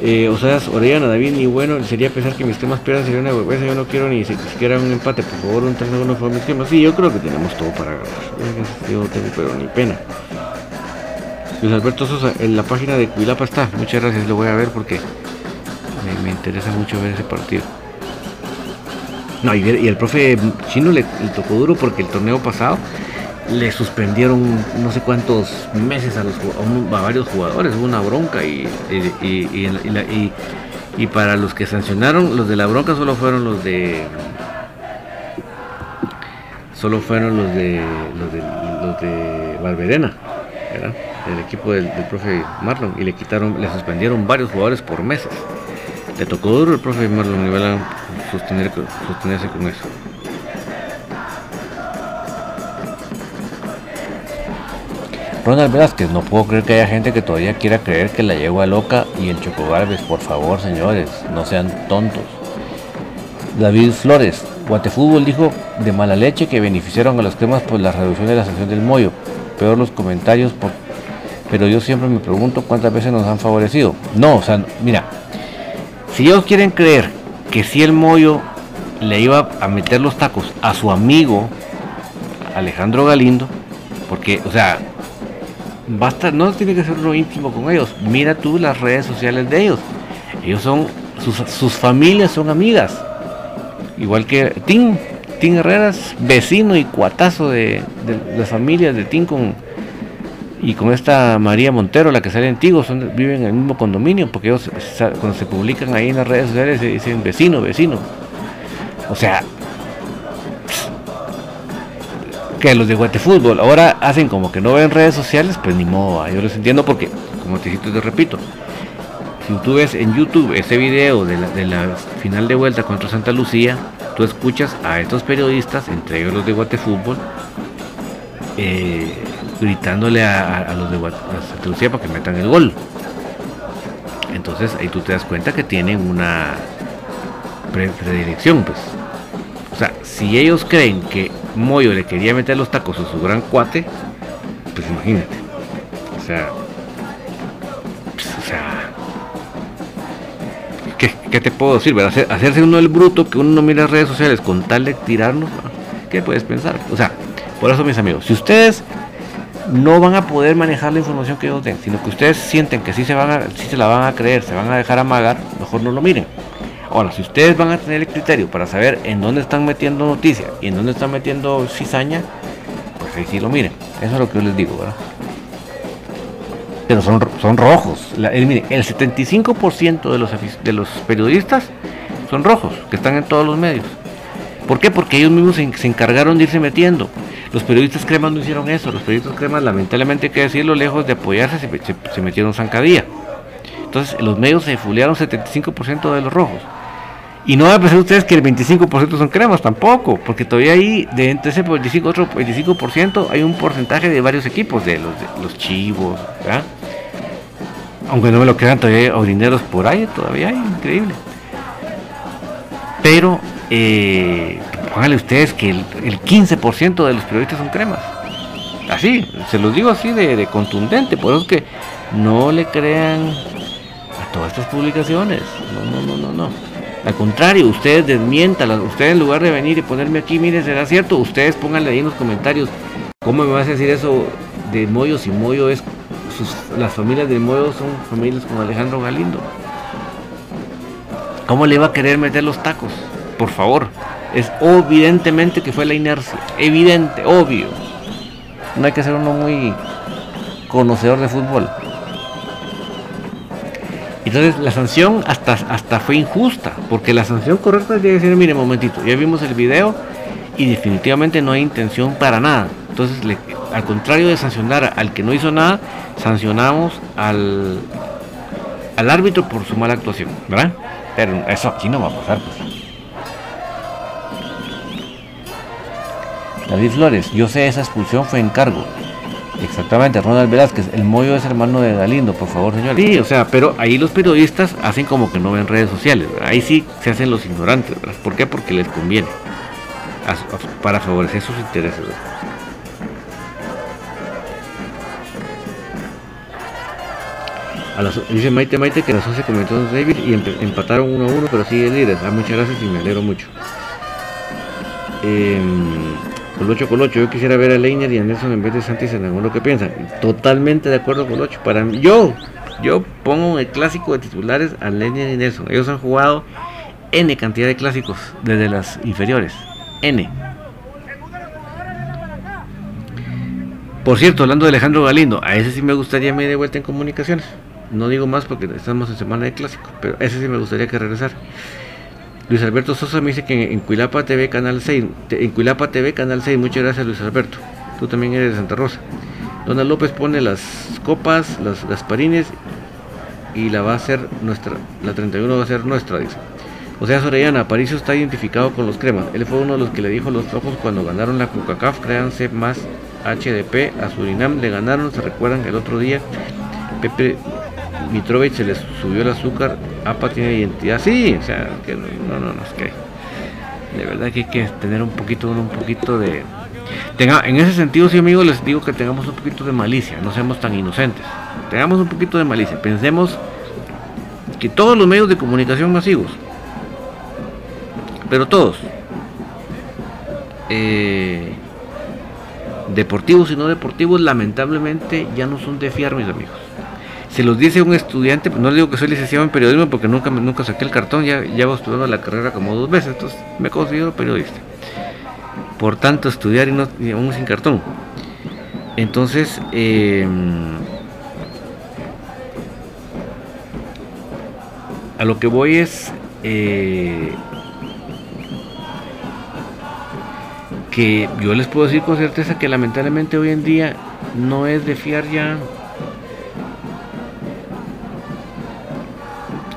Speaker 3: Eh, o sea, Orellana, David, ni bueno, sería pensar que mis temas pierdan sería una vergüenza. Yo no quiero ni siquiera un empate, por favor, un 3 1 fue mis temas. Sí, yo creo que tenemos todo para ganar. Yo no tengo, pero ni pena. Luis Alberto Sosa, en la página de Cuilapa está. Muchas gracias, lo voy a ver porque me, interesa mucho ver ese partido. No, y, el profe Chino le tocó duro porque el torneo pasado le suspendieron no sé cuántos meses a, los, a, varios jugadores, hubo una bronca y, y, para los que sancionaron, los de la bronca solo fueron los de solo fueron los de los de, los de Valverena, el equipo del, profe Marlon y le quitaron, le suspendieron varios jugadores por meses. Le tocó duro el profe Marlon y sostener, sostenerse con eso.
Speaker 2: Ronald Velázquez, no puedo creer que haya gente que todavía quiera creer que la yegua loca y el Chocogarbes, por favor señores, no sean tontos. David Flores, Guatefútbol dijo de mala leche que beneficiaron a los cremas por la reducción de la sanción del mollo. Peor los comentarios, por... pero yo siempre me pregunto cuántas veces nos han favorecido. No, o sea, mira, si ellos quieren creer que si el mollo le iba a meter los tacos a su amigo Alejandro Galindo, porque, o sea, basta, no tiene que ser uno íntimo con ellos. Mira tú las redes sociales de ellos. Ellos son, sus, familias son amigas. Igual que Tim, Tim Herreras, vecino y cuatazo de, las familias de Tim con, y con esta María Montero, la que sale en Tigo, son, viven en el mismo condominio, porque ellos cuando se publican ahí en las redes sociales se dicen vecino, vecino. O sea, que los de Guatefútbol ahora hacen como que no ven redes sociales, pues ni modo, yo los entiendo porque, como te, te repito, si tú ves en YouTube ese video de la, final de vuelta contra Santa Lucía, tú escuchas a estos periodistas, entre ellos los de Guatefútbol, eh, gritándole a, los de Santa Lucía para que metan el gol. Entonces ahí tú te das cuenta que tienen una predilección, pues. O sea, si ellos creen que Moyo le quería meter los tacos a su gran cuate, pues imagínate. O sea, pues, o sea,
Speaker 3: ¿qué, te puedo decir? hacerse uno el bruto que uno no mira redes sociales con tal de tirarnos, ¿qué puedes pensar? O sea, por eso mis amigos, si ustedes no van a poder manejar la información que ellos den, sino que ustedes sienten que sí se, van a, sí se la van a creer, se van a dejar amagar, mejor no lo miren. Ahora, si ustedes van a tener el criterio para saber en dónde están metiendo noticias y en dónde están metiendo cizaña, pues ahí sí lo miren. Eso es lo que yo les digo, ¿verdad? Pero son, son rojos. el, miren, el 75% de los, de los periodistas son rojos, que están en todos los medios. ¿Por qué? Porque ellos mismos se, encargaron de irse metiendo. Los periodistas cremas no hicieron eso. Los periodistas cremas, lamentablemente hay que decirlo, lejos de apoyarse, se, metieron zancadilla. Entonces los medios se fulearon 75% de los rojos. Y no va a pensar ustedes que el 25% son cremas, tampoco, porque todavía hay, de entre ese 25, otro 25%, hay un porcentaje de varios equipos, de los, los chivos, ¿verdad? Aunque no me lo crean, todavía hay orineros por ahí, todavía hay, increíble. Pero, eh, pónganle ustedes que el, 15% de los periodistas son cremas. Así, se los digo así de, de contundente, por eso es que no le crean a todas estas publicaciones. No, no, no, no, no. Al contrario, ustedes desmientan, ustedes en lugar de venir y ponerme aquí, mire, será cierto, ustedes pónganle ahí en los comentarios cómo me vas a decir eso de Moyo si Moyo es las familias de Moyo son familias con Alejandro Galindo. ¿Cómo le iba a querer meter los tacos? Por favor. Es evidentemente que fue la inercia. Evidente, obvio. No hay que ser uno muy conocedor de fútbol. Entonces la sanción hasta, hasta fue injusta, porque la sanción correcta es decir, mire, momentito, ya vimos el video y definitivamente no hay intención para nada. Entonces, al contrario de sancionar al que no hizo nada, sancionamos al, al árbitro por su mala actuación, ¿verdad? Pero eso aquí no va a pasar. Pues. David Flores, yo sé esa expulsión fue encargo. Exactamente, Ronald Velázquez, el Moyo es hermano de Galindo, por favor, señor. Sí, o sea, pero ahí los periodistas hacen como que no ven redes sociales, ahí sí se hacen los ignorantes, ¿verdad? ¿por qué? Porque les conviene, para favorecer sus intereses. dice Maite Maite que las 11 comentó David y empataron uno a uno, pero sigue líderes. Ah, muchas gracias y me alegro mucho. Eh, Colocho, Colocho, yo quisiera ver a Leiner y a Nelson en vez de Santi Senagón, lo que piensan. Totalmente de acuerdo, Colocho. Para mí, yo, yo pongo el clásico de titulares a Leiner y Nelson. Ellos han jugado N cantidad de clásicos desde las inferiores. N. Por cierto, hablando de Alejandro Galindo, a ese sí me gustaría me vuelta en comunicaciones. No digo más porque estamos en semana de clásico, pero ese sí me gustaría que regresara. Luis Alberto Sosa me dice que en Cuilapa TV Canal 6, en Cuilapa TV Canal 6, muchas gracias Luis Alberto. Tú también eres de Santa Rosa. Dona López pone las copas, las gasparines y la va a hacer nuestra, la 31 va a ser nuestra, dice. O sea, Sorellana, Aparicio está identificado con los cremas. Él fue uno de los que le dijo a los ojos cuando ganaron la CONCACAF, créanse más HDP, a Surinam le ganaron, se recuerdan el otro día, Pepe Mitrovic se les subió el azúcar, APA tiene identidad, sí, o sea, que no, no, no, es que de verdad que hay que tener un poquito, un poquito de... Tenga, en ese sentido, sí, amigos, les digo que tengamos un poquito de malicia, no seamos tan inocentes, tengamos un poquito de malicia, pensemos que todos los medios de comunicación masivos, pero todos, eh, deportivos y no deportivos, lamentablemente ya no son de fiar, mis amigos se los dice un estudiante, no le digo que soy licenciado en periodismo porque nunca, nunca saqué el cartón, ya llevo estudiando la carrera como dos veces, entonces me considero periodista. Por tanto, estudiar y, no, aún sin cartón. Entonces, em, a lo que voy es eh, que yo les puedo decir con certeza que lamentablemente hoy en día no es de fiar ya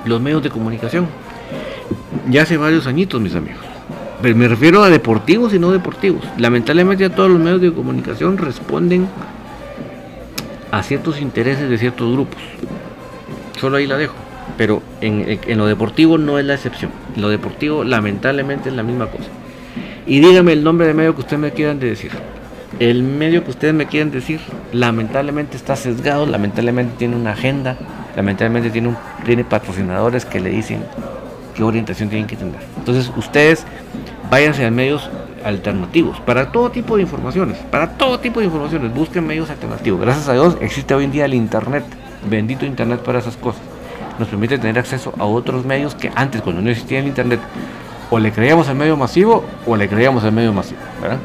Speaker 3: los medios de comunicación. Ya hace varios añitos, mis amigos. Pero me refiero a deportivos y no deportivos. Lamentablemente ya todos los medios de comunicación responden a ciertos intereses de ciertos grupos. Solo ahí la dejo. Pero en, en, lo deportivo no es la excepción. En lo deportivo lamentablemente es la misma cosa. Y dígame el nombre de medio que ustedes me quieran decir. El medio que ustedes me quieran decir lamentablemente está sesgado, lamentablemente tiene una agenda lamentablemente tiene, tiene patrocinadores que le dicen qué orientación tienen que tener. Entonces ustedes váyanse a medios alternativos para todo tipo de informaciones, para todo tipo de informaciones, busquen medios alternativos. Gracias a Dios existe hoy en día el Internet, bendito Internet para esas cosas. Nos permite tener acceso a otros medios que antes, cuando no existía el Internet, o le creíamos al medio masivo o le creíamos al medio masivo. ¿verdad?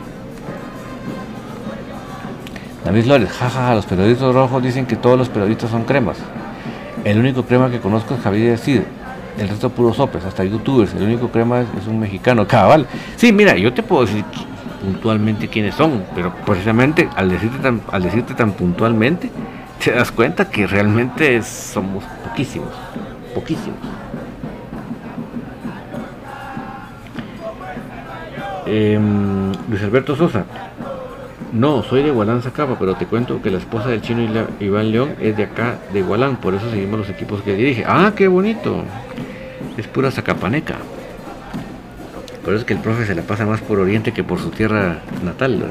Speaker 3: David Flores, jajaja, los periodistas rojos dicen que todos los periodistas son cremas. El único crema que conozco es Javier Cid. El resto puros sopes, hasta youtubers. El único crema es, un mexicano, cabal. Sí, mira, yo te puedo decir puntualmente quiénes son, pero precisamente al decirte tan, al decirte tan puntualmente, te das cuenta que realmente somos poquísimos, poquísimos. Em, Luis Alberto Sosa, no, soy de Gualán Zacapa, pero te cuento que la esposa del chino Iván León es de acá, de Gualán, por eso seguimos los equipos que dirige. Ah, qué bonito. Es pura Zacapaneca. Por eso es que el profe se la pasa más por Oriente que por su tierra natal.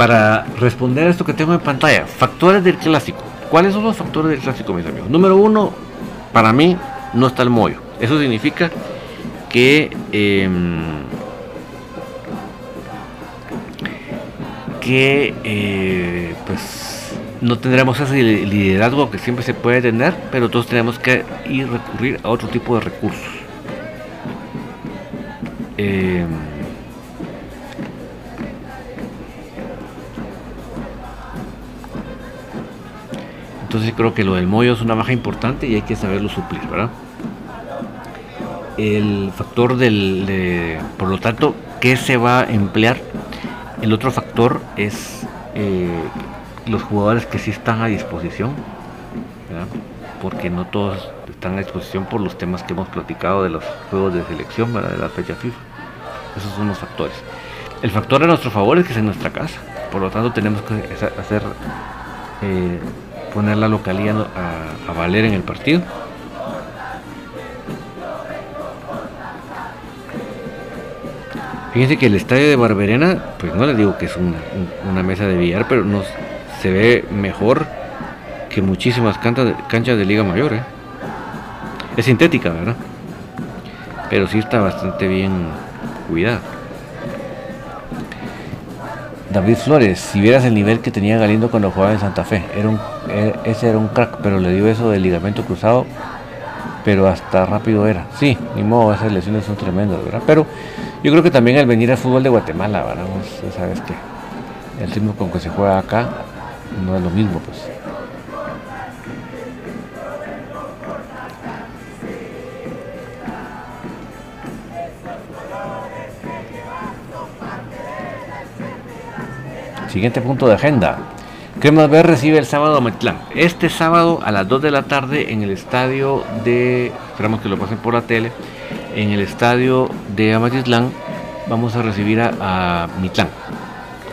Speaker 3: Para responder a esto que tengo en pantalla, factores del clásico. ¿Cuáles son los factores del clásico, mis amigos? Número uno, para mí no está el mollo. Eso significa que em, que eh, pues no tendremos ese liderazgo que siempre se puede tener, pero todos tenemos que ir recurrir a otro tipo de recursos. Eh, Entonces creo que lo del mollo es una baja importante y hay que saberlo suplir, ¿verdad? El factor del, por lo tanto, ¿qué se va a emplear? El otro factor es eh, los jugadores que sí están a disposición, ¿verdad? porque no todos están a disposición por los temas que hemos platicado de los juegos de selección, ¿verdad? de la fecha FIFA. Esos son los factores. El factor a nuestro favor es que es en nuestra casa, por lo tanto tenemos que hacer eh, poner la localía a, valer en el partido. Fíjense que el estadio de Barberena, pues no les digo que es una, mesa de billar, pero nos, se ve mejor que muchísimas canchas de Liga Mayor. ¿eh? Es sintética, ¿verdad? Pero sí está bastante bien cuidada. David Flores, si vieras el nivel que tenía Galindo cuando jugaba en Santa Fe, era un, e, ese era un crack, pero le dio eso del ligamento cruzado, pero hasta rápido era. Sí, ni modo, esas lesiones son tremendas, ¿verdad? Pero yo creo que también al venir al fútbol de Guatemala, ¿verdad? Pues, sabes que el ritmo con que se juega acá no es lo mismo, pues. Siguiente punto de agenda. Cremas B recibe el sábado a Matlán. Este sábado a las 2 de la tarde en el estadio de. Esperamos que lo pasen por la tele. En el estadio de Amatitlán vamos a recibir a, Mitlán.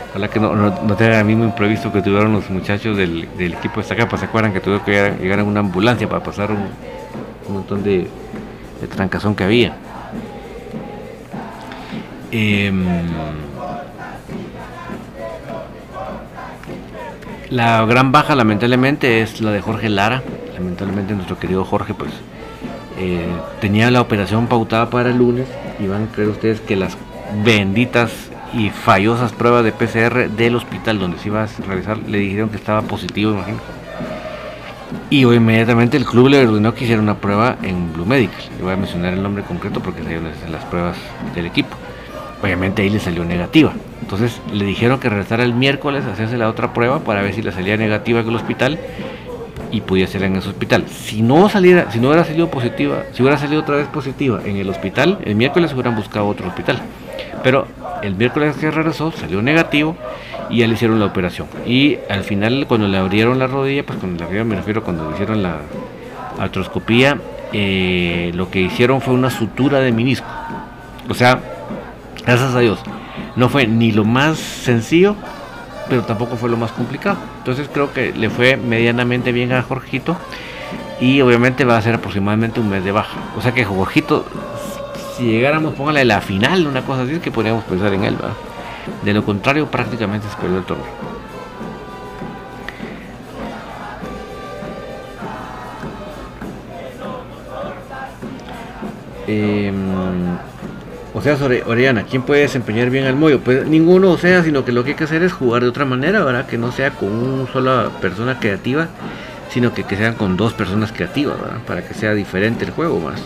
Speaker 3: Ojalá que no, no, tengan el mismo imprevisto que tuvieron los muchachos del, equipo de esta capa. ¿Se acuerdan que tuvieron que llegar, en una ambulancia para pasar un, montón de, de, trancazón que había? Eh, La gran baja, lamentablemente, es la de Jorge Lara. Lamentablemente, nuestro querido Jorge, pues, eh, tenía la operación pautada para el lunes. Y van a creer ustedes que las benditas y fallosas pruebas de PCR del hospital donde se iba a realizar le dijeron que estaba positivo, imagino. Y hoy inmediatamente el club le ordenó que hiciera una prueba en Blue Medical. Le voy a mencionar el nombre concreto porque las, las pruebas del equipo. Obviamente ahí le salió negativa. Entonces le dijeron que regresara el miércoles a hacerse la otra prueba para ver si le salía negativa en el hospital y podía ser en ese hospital. Si no saliera, si no hubiera salido positiva, si hubiera salido otra vez positiva en el hospital, el miércoles hubieran buscado otro hospital. Pero el miércoles que regresó salió negativo y ya le hicieron la operación. Y al final cuando le abrieron la rodilla, pues cuando la abrieron me refiero cuando le hicieron la artroscopía, eh, lo que hicieron fue una sutura de menisco. O sea, gracias a Dios, no fue ni lo más sencillo, pero tampoco fue lo más complicado. Entonces creo que le fue medianamente bien a Jorgito. y obviamente va a ser aproximadamente un mes de baja. O sea que Jorgito, si llegáramos, póngale la final, una cosa así, es que podríamos pensar en él. ¿verdad? De lo contrario, prácticamente se perdió el torneo. Eh, o sea, sobre Oriana, ¿quién puede desempeñar bien al Moyo? Pues ninguno, o sea, sino que lo que hay que hacer es jugar de otra manera, ¿verdad? Que no sea con una sola persona creativa, sino que, que sean con dos personas creativas, ¿verdad? Para que sea diferente el juego más.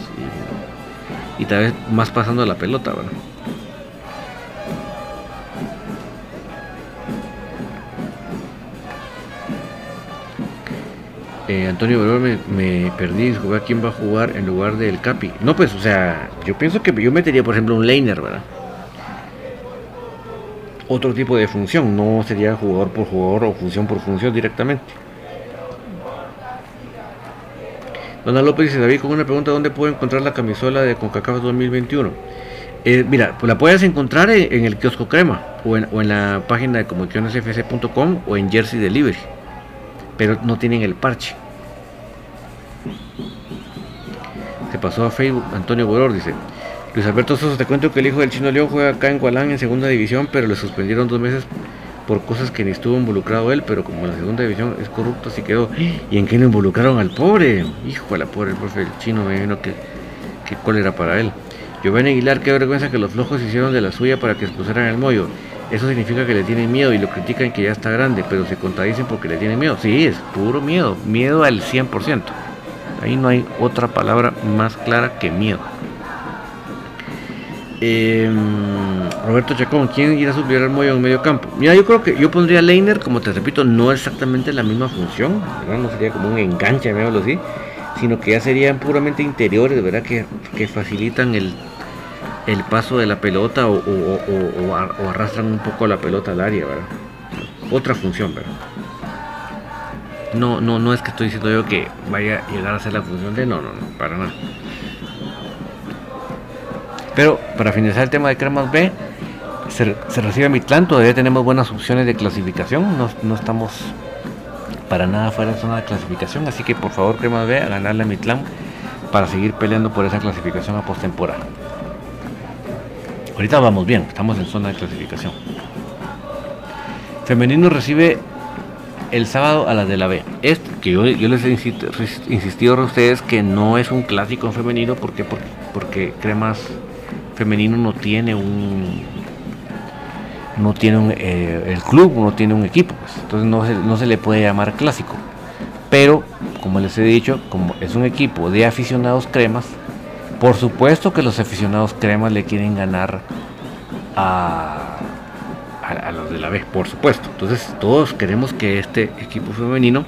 Speaker 3: Y, y tal vez más pasando la pelota, ¿verdad? Eh, Antonio me, me, perdí, a quién va a jugar en lugar del Capi. No, pues, o sea, yo pienso que yo metería, por ejemplo, un laner, ¿verdad? Otro tipo de función, no sería jugador por jugador o función por función directamente. Dona López dice, David, con una pregunta, ¿dónde puedo encontrar la camisola de CONCACAF 2021? Eh, mira, pues la puedes encontrar en, el kiosco crema o en, la página de comunicacionesfc.com o en Jersey Delivery pero no tienen el parche. Se pasó a Facebook, Antonio Boror dice, Luis Alberto Sosa, te cuento que el hijo del Chino León juega acá en Gualán en segunda división, pero le suspendieron dos meses por cosas que ni estuvo involucrado él, pero como la segunda división es corrupto, así quedó. ¿Y en qué lo involucraron al pobre? Hijo de la pobre, el profe del Chino, me vino que, que cólera para él. Giovanni Aguilar, qué vergüenza que los flojos hicieron de la suya para que expulsaran el mollo. Eso significa que le tienen miedo y lo critican que ya está grande, pero se contradicen porque le tienen miedo. Sí, es puro miedo, miedo al 100%. Ahí no hay otra palabra más clara que miedo. Eh, Roberto Chacón, ¿quién irá a suplir al Moyo en medio campo? Mira, yo creo que yo pondría Leiner, como te repito, no exactamente la misma función, ¿verdad? no sería como un enganche, me así, sino que ya serían puramente interiores, ¿verdad? Que, que facilitan el, el paso de la pelota o, o, arrastran un poco la pelota al área, ¿verdad? Otra función, ¿verdad? No, no, no es que estoy diciendo yo que vaya a llegar a ser la función de no, no, no, para nada. Pero para finalizar el tema de Cremas B, se, se recibe Mitlán, todavía tenemos buenas opciones de clasificación, no, no, estamos para nada fuera de zona de clasificación, así que por favor Cremas B a ganarle a Mitlán para seguir peleando por esa clasificación a postemporada. Ahorita vamos bien, estamos en zona de clasificación. Femenino recibe el sábado a las de la B. Que yo, les he insistido a ustedes que no es un clásico en femenino, ¿por qué? Porque, porque Cremas Femenino no tiene un. No tiene un, eh, el club no tiene un equipo, pues, entonces no se, no se le puede llamar clásico. Pero, como les he dicho, como es un equipo de aficionados cremas, por supuesto que los aficionados cremas le quieren ganar a, a, los de la B, por supuesto. Entonces todos queremos que este equipo femenino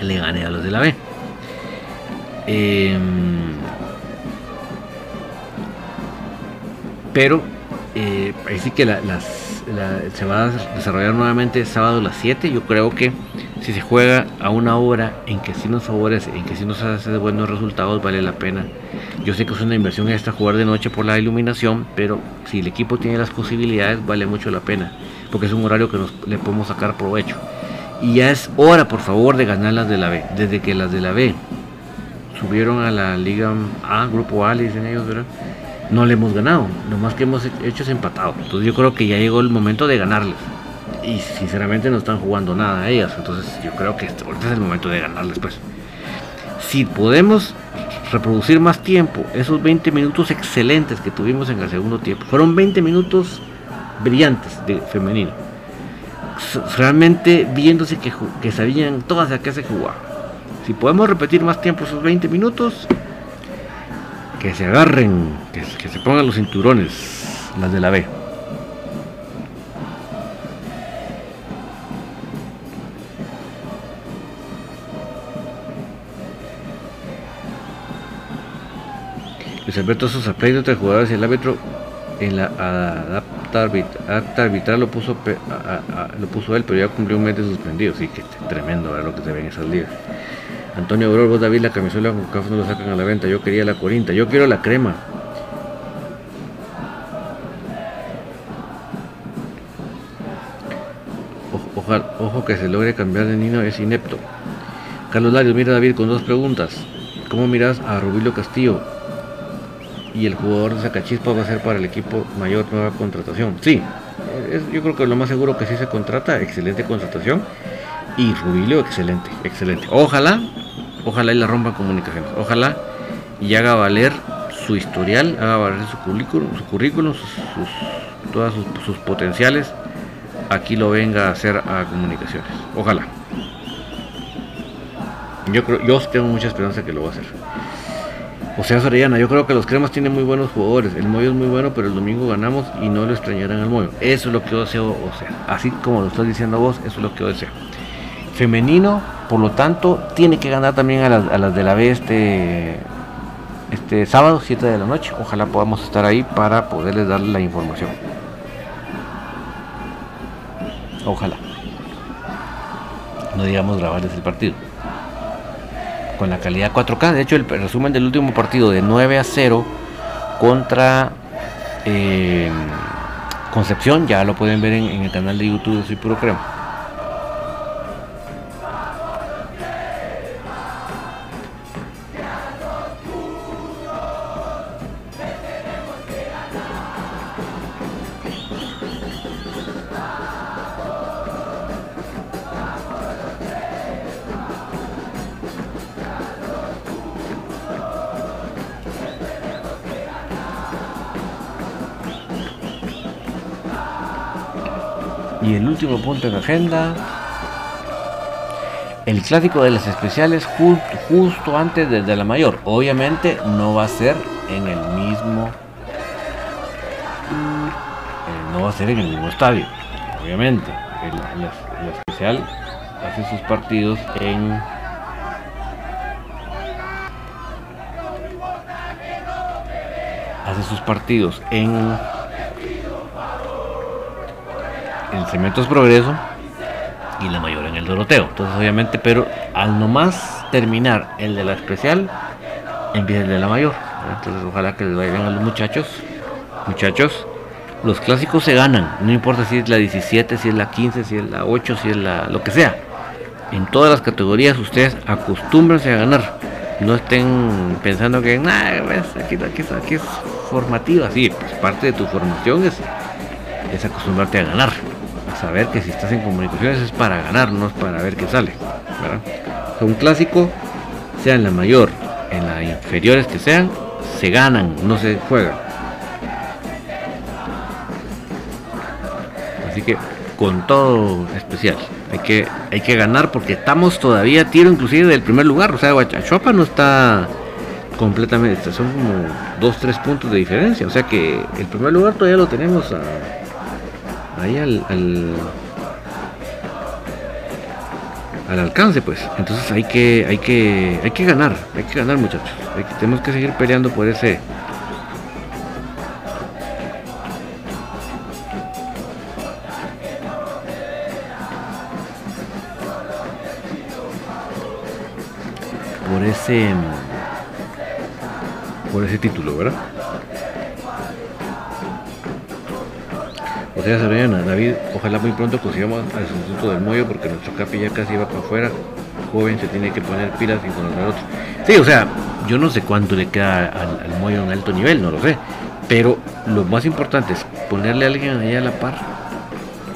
Speaker 3: le gane a los de la B. Eh, pero eh, ahí sí que se va a desarrollar nuevamente sábado a las 7. Yo creo que si se juega a una hora en que sí nos favorece, en que sí nos hace buenos resultados, vale la pena. Yo sé que es una inversión extra jugar de noche por la iluminación, pero si el equipo tiene las posibilidades, vale mucho la pena, porque es un horario que nos, le podemos sacar provecho. Y ya es hora, por favor, de ganar las de la B. Desde que las de la B subieron a la Liga A, Grupo A, le dicen ellos, ¿verdad? No le hemos ganado, lo más que hemos hecho es empatado. Entonces yo creo que ya llegó el momento de ganarles y sinceramente no están jugando nada a ellas. Entonces yo creo que este, ahorita es el momento de ganarles pues. Si podemos reproducir más tiempo esos 20 minutos excelentes que tuvimos en el segundo tiempo, fueron 20 minutos brillantes de femenino. Realmente viéndose que, que sabían todas a qué se jugaba. Si podemos repetir más tiempo esos 20 minutos, que se agarren, que, que se pongan los cinturones, las de la B. Luis Alberto Sosa, play de jugadores y el árbitro en la adapta, arbitra, arbitral lo puso, lo puso él, pero ya cumplió un mes de suspendido. Sí, que tremendo ver lo que se ven esas ligas. Antonio Aurora, vos David, la camisola con café no lo sacan a la venta. Yo quería la corinta, yo quiero la crema. Ojo, ojo que se logre cambiar de Nino, es inepto. Carlos Larios, mira David con dos preguntas. ¿Cómo miras a Rubilio Castillo? Y el jugador de Zacachispa va a ser para el equipo mayor nueva contratación. Sí, yo creo que lo más seguro que sí se contrata, excelente contratación. Y Rubilio, excelente, excelente. Ojalá, ojalá y la rompa comunicaciones. Ojalá y haga valer su historial, haga valer su currículum, su currículum sus, todos sus, potenciales. Aquí lo venga a hacer a comunicaciones. Ojalá. Yo creo, yo tengo mucha esperanza que lo va a hacer. O sea, Sorellana, yo creo que los cremas tienen muy buenos jugadores. El Moyo es muy bueno, pero el domingo ganamos y no lo extrañarán al Moyo. Eso es lo que yo deseo, o sea, así como lo estás diciendo vos, eso es lo que yo deseo. Femenino, por lo tanto, tiene que ganar también a las, de la B este, este sábado, 7 de la noche. Ojalá podamos estar ahí para poderles dar la información. Ojalá. No digamos grabarles el partido con la calidad 4K. De hecho, el resumen del último partido de 9 a 0 contra eh, Concepción, ya lo pueden ver en, en, el canal de YouTube de Soy Puro Crema. Y el último punto en agenda, el clásico de las especiales justo, antes de, la mayor. Obviamente no va a ser en el mismo, eh, no va a ser en el mismo estadio. Obviamente, el, especial hace sus partidos en hace sus partidos en Cementos Progreso y la mayor en el Doroteo. Entonces, obviamente, pero al nomás terminar el de la especial, empieza el de la mayor. Entonces, ojalá que les vayan a los muchachos. Muchachos, los clásicos se ganan, no importa si es la 17, si es la 15, si es la 8, si es la lo que sea. En todas las categorías ustedes acostúmbrense a ganar. No estén pensando que aquí, aquí, es formativa, sí, pues parte de tu formación es, es acostumbrarte a ganar saber que si estás en comunicaciones es para ganar, no es para ver qué sale. un clásico, sea en la mayor, en las inferiores que sean, se ganan, no se juegan. Así que con todo especial. Hay que, hay que ganar porque estamos todavía tiro inclusive del primer lugar. O sea, Guachachuapa no está completamente, son como 2-3 puntos de diferencia. O sea que el primer lugar todavía lo tenemos a ahí al, al, alcance pues. Entonces hay que hay que hay que ganar hay que ganar muchachos. Tenemos que seguir peleando por ese por ese por ese título verdad José Sarayana, David, ojalá muy pronto consigamos al sustituto del Moyo porque nuestro capi ya casi va para afuera. Joven se tiene que poner pilas y conocer otro. Sí, o sea, yo no sé cuánto le queda al, al Moyo en alto nivel, no lo sé. Pero lo más importante es ponerle a alguien ahí a la par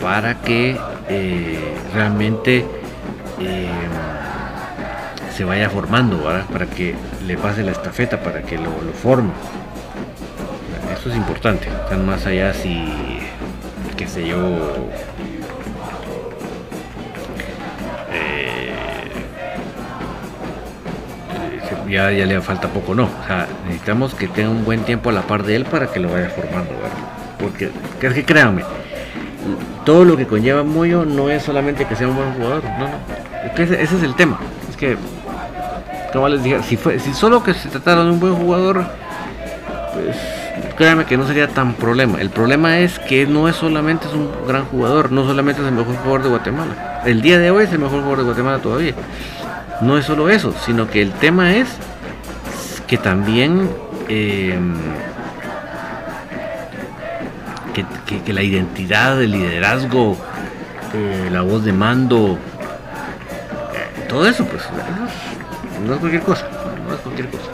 Speaker 3: para que eh, realmente eh, se vaya formando, para que le pase la estafeta, para que lo, lo forme. Eso es importante. Están más allá si qué sé yo, eh, ya, ya le falta poco, no. O sea, necesitamos que tenga un buen tiempo a la par de él para que lo vaya formando, Porque, es que créanme, todo lo que conlleva Moyo no es solamente que sea un buen jugador, no, no. ese, es el tema. Es que, como les dije, si, fue, si solo que se tratara de un buen jugador, pues créanme que no sería tan problema. El problema es que no es solamente es un gran jugador, no solamente es el mejor jugador de Guatemala. El día de hoy es el mejor jugador de Guatemala todavía. No es solo eso, sino que el tema es que también em, que, la identidad, el liderazgo, eh, la voz de mando, todo eso, pues no, es cualquier cosa, no es cualquier cosa.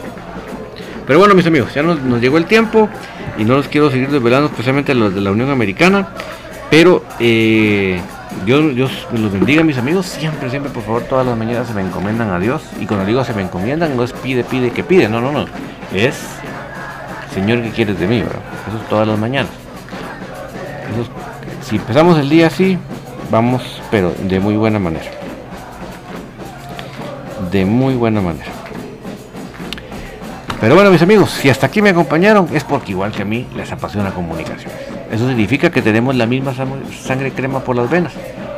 Speaker 3: Pero bueno, mis amigos, ya nos, llegó el tiempo y no los quiero seguir desvelando, especialmente los de la Unión Americana. Pero eh, Dios, Dios los bendiga, mis amigos. Siempre, siempre, por favor, todas las mañanas se me encomiendan a Dios. Y cuando digo se me encomiendan, no es pide, pide, que pide. No, no, no. Es Señor, ¿qué quieres de mí? Eso es todas las mañanas. si empezamos el día así, vamos, pero de muy buena manera. De muy buena manera. Pero bueno, mis amigos, si hasta aquí me acompañaron, es porque igual que a mí les apasiona comunicaciones. Eso significa que tenemos la misma sangre crema por las venas.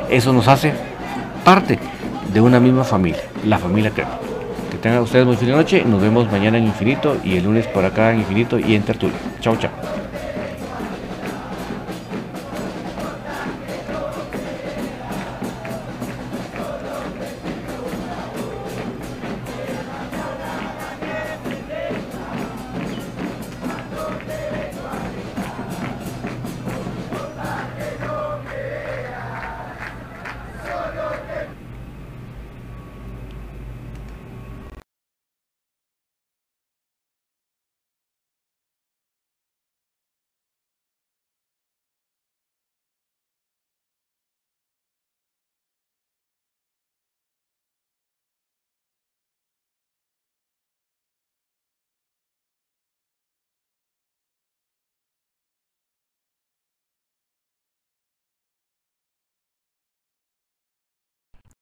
Speaker 3: Eso nos hace parte de una misma familia, la familia crema. Que tengan ustedes muy feliz noche. Nos vemos mañana en Infinito y el lunes por acá en Infinito y en Tertulia. Chao, chao.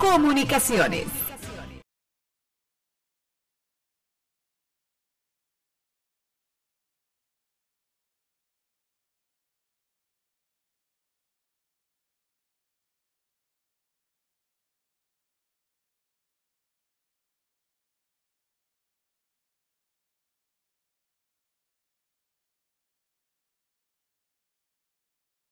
Speaker 1: Comunicaciones.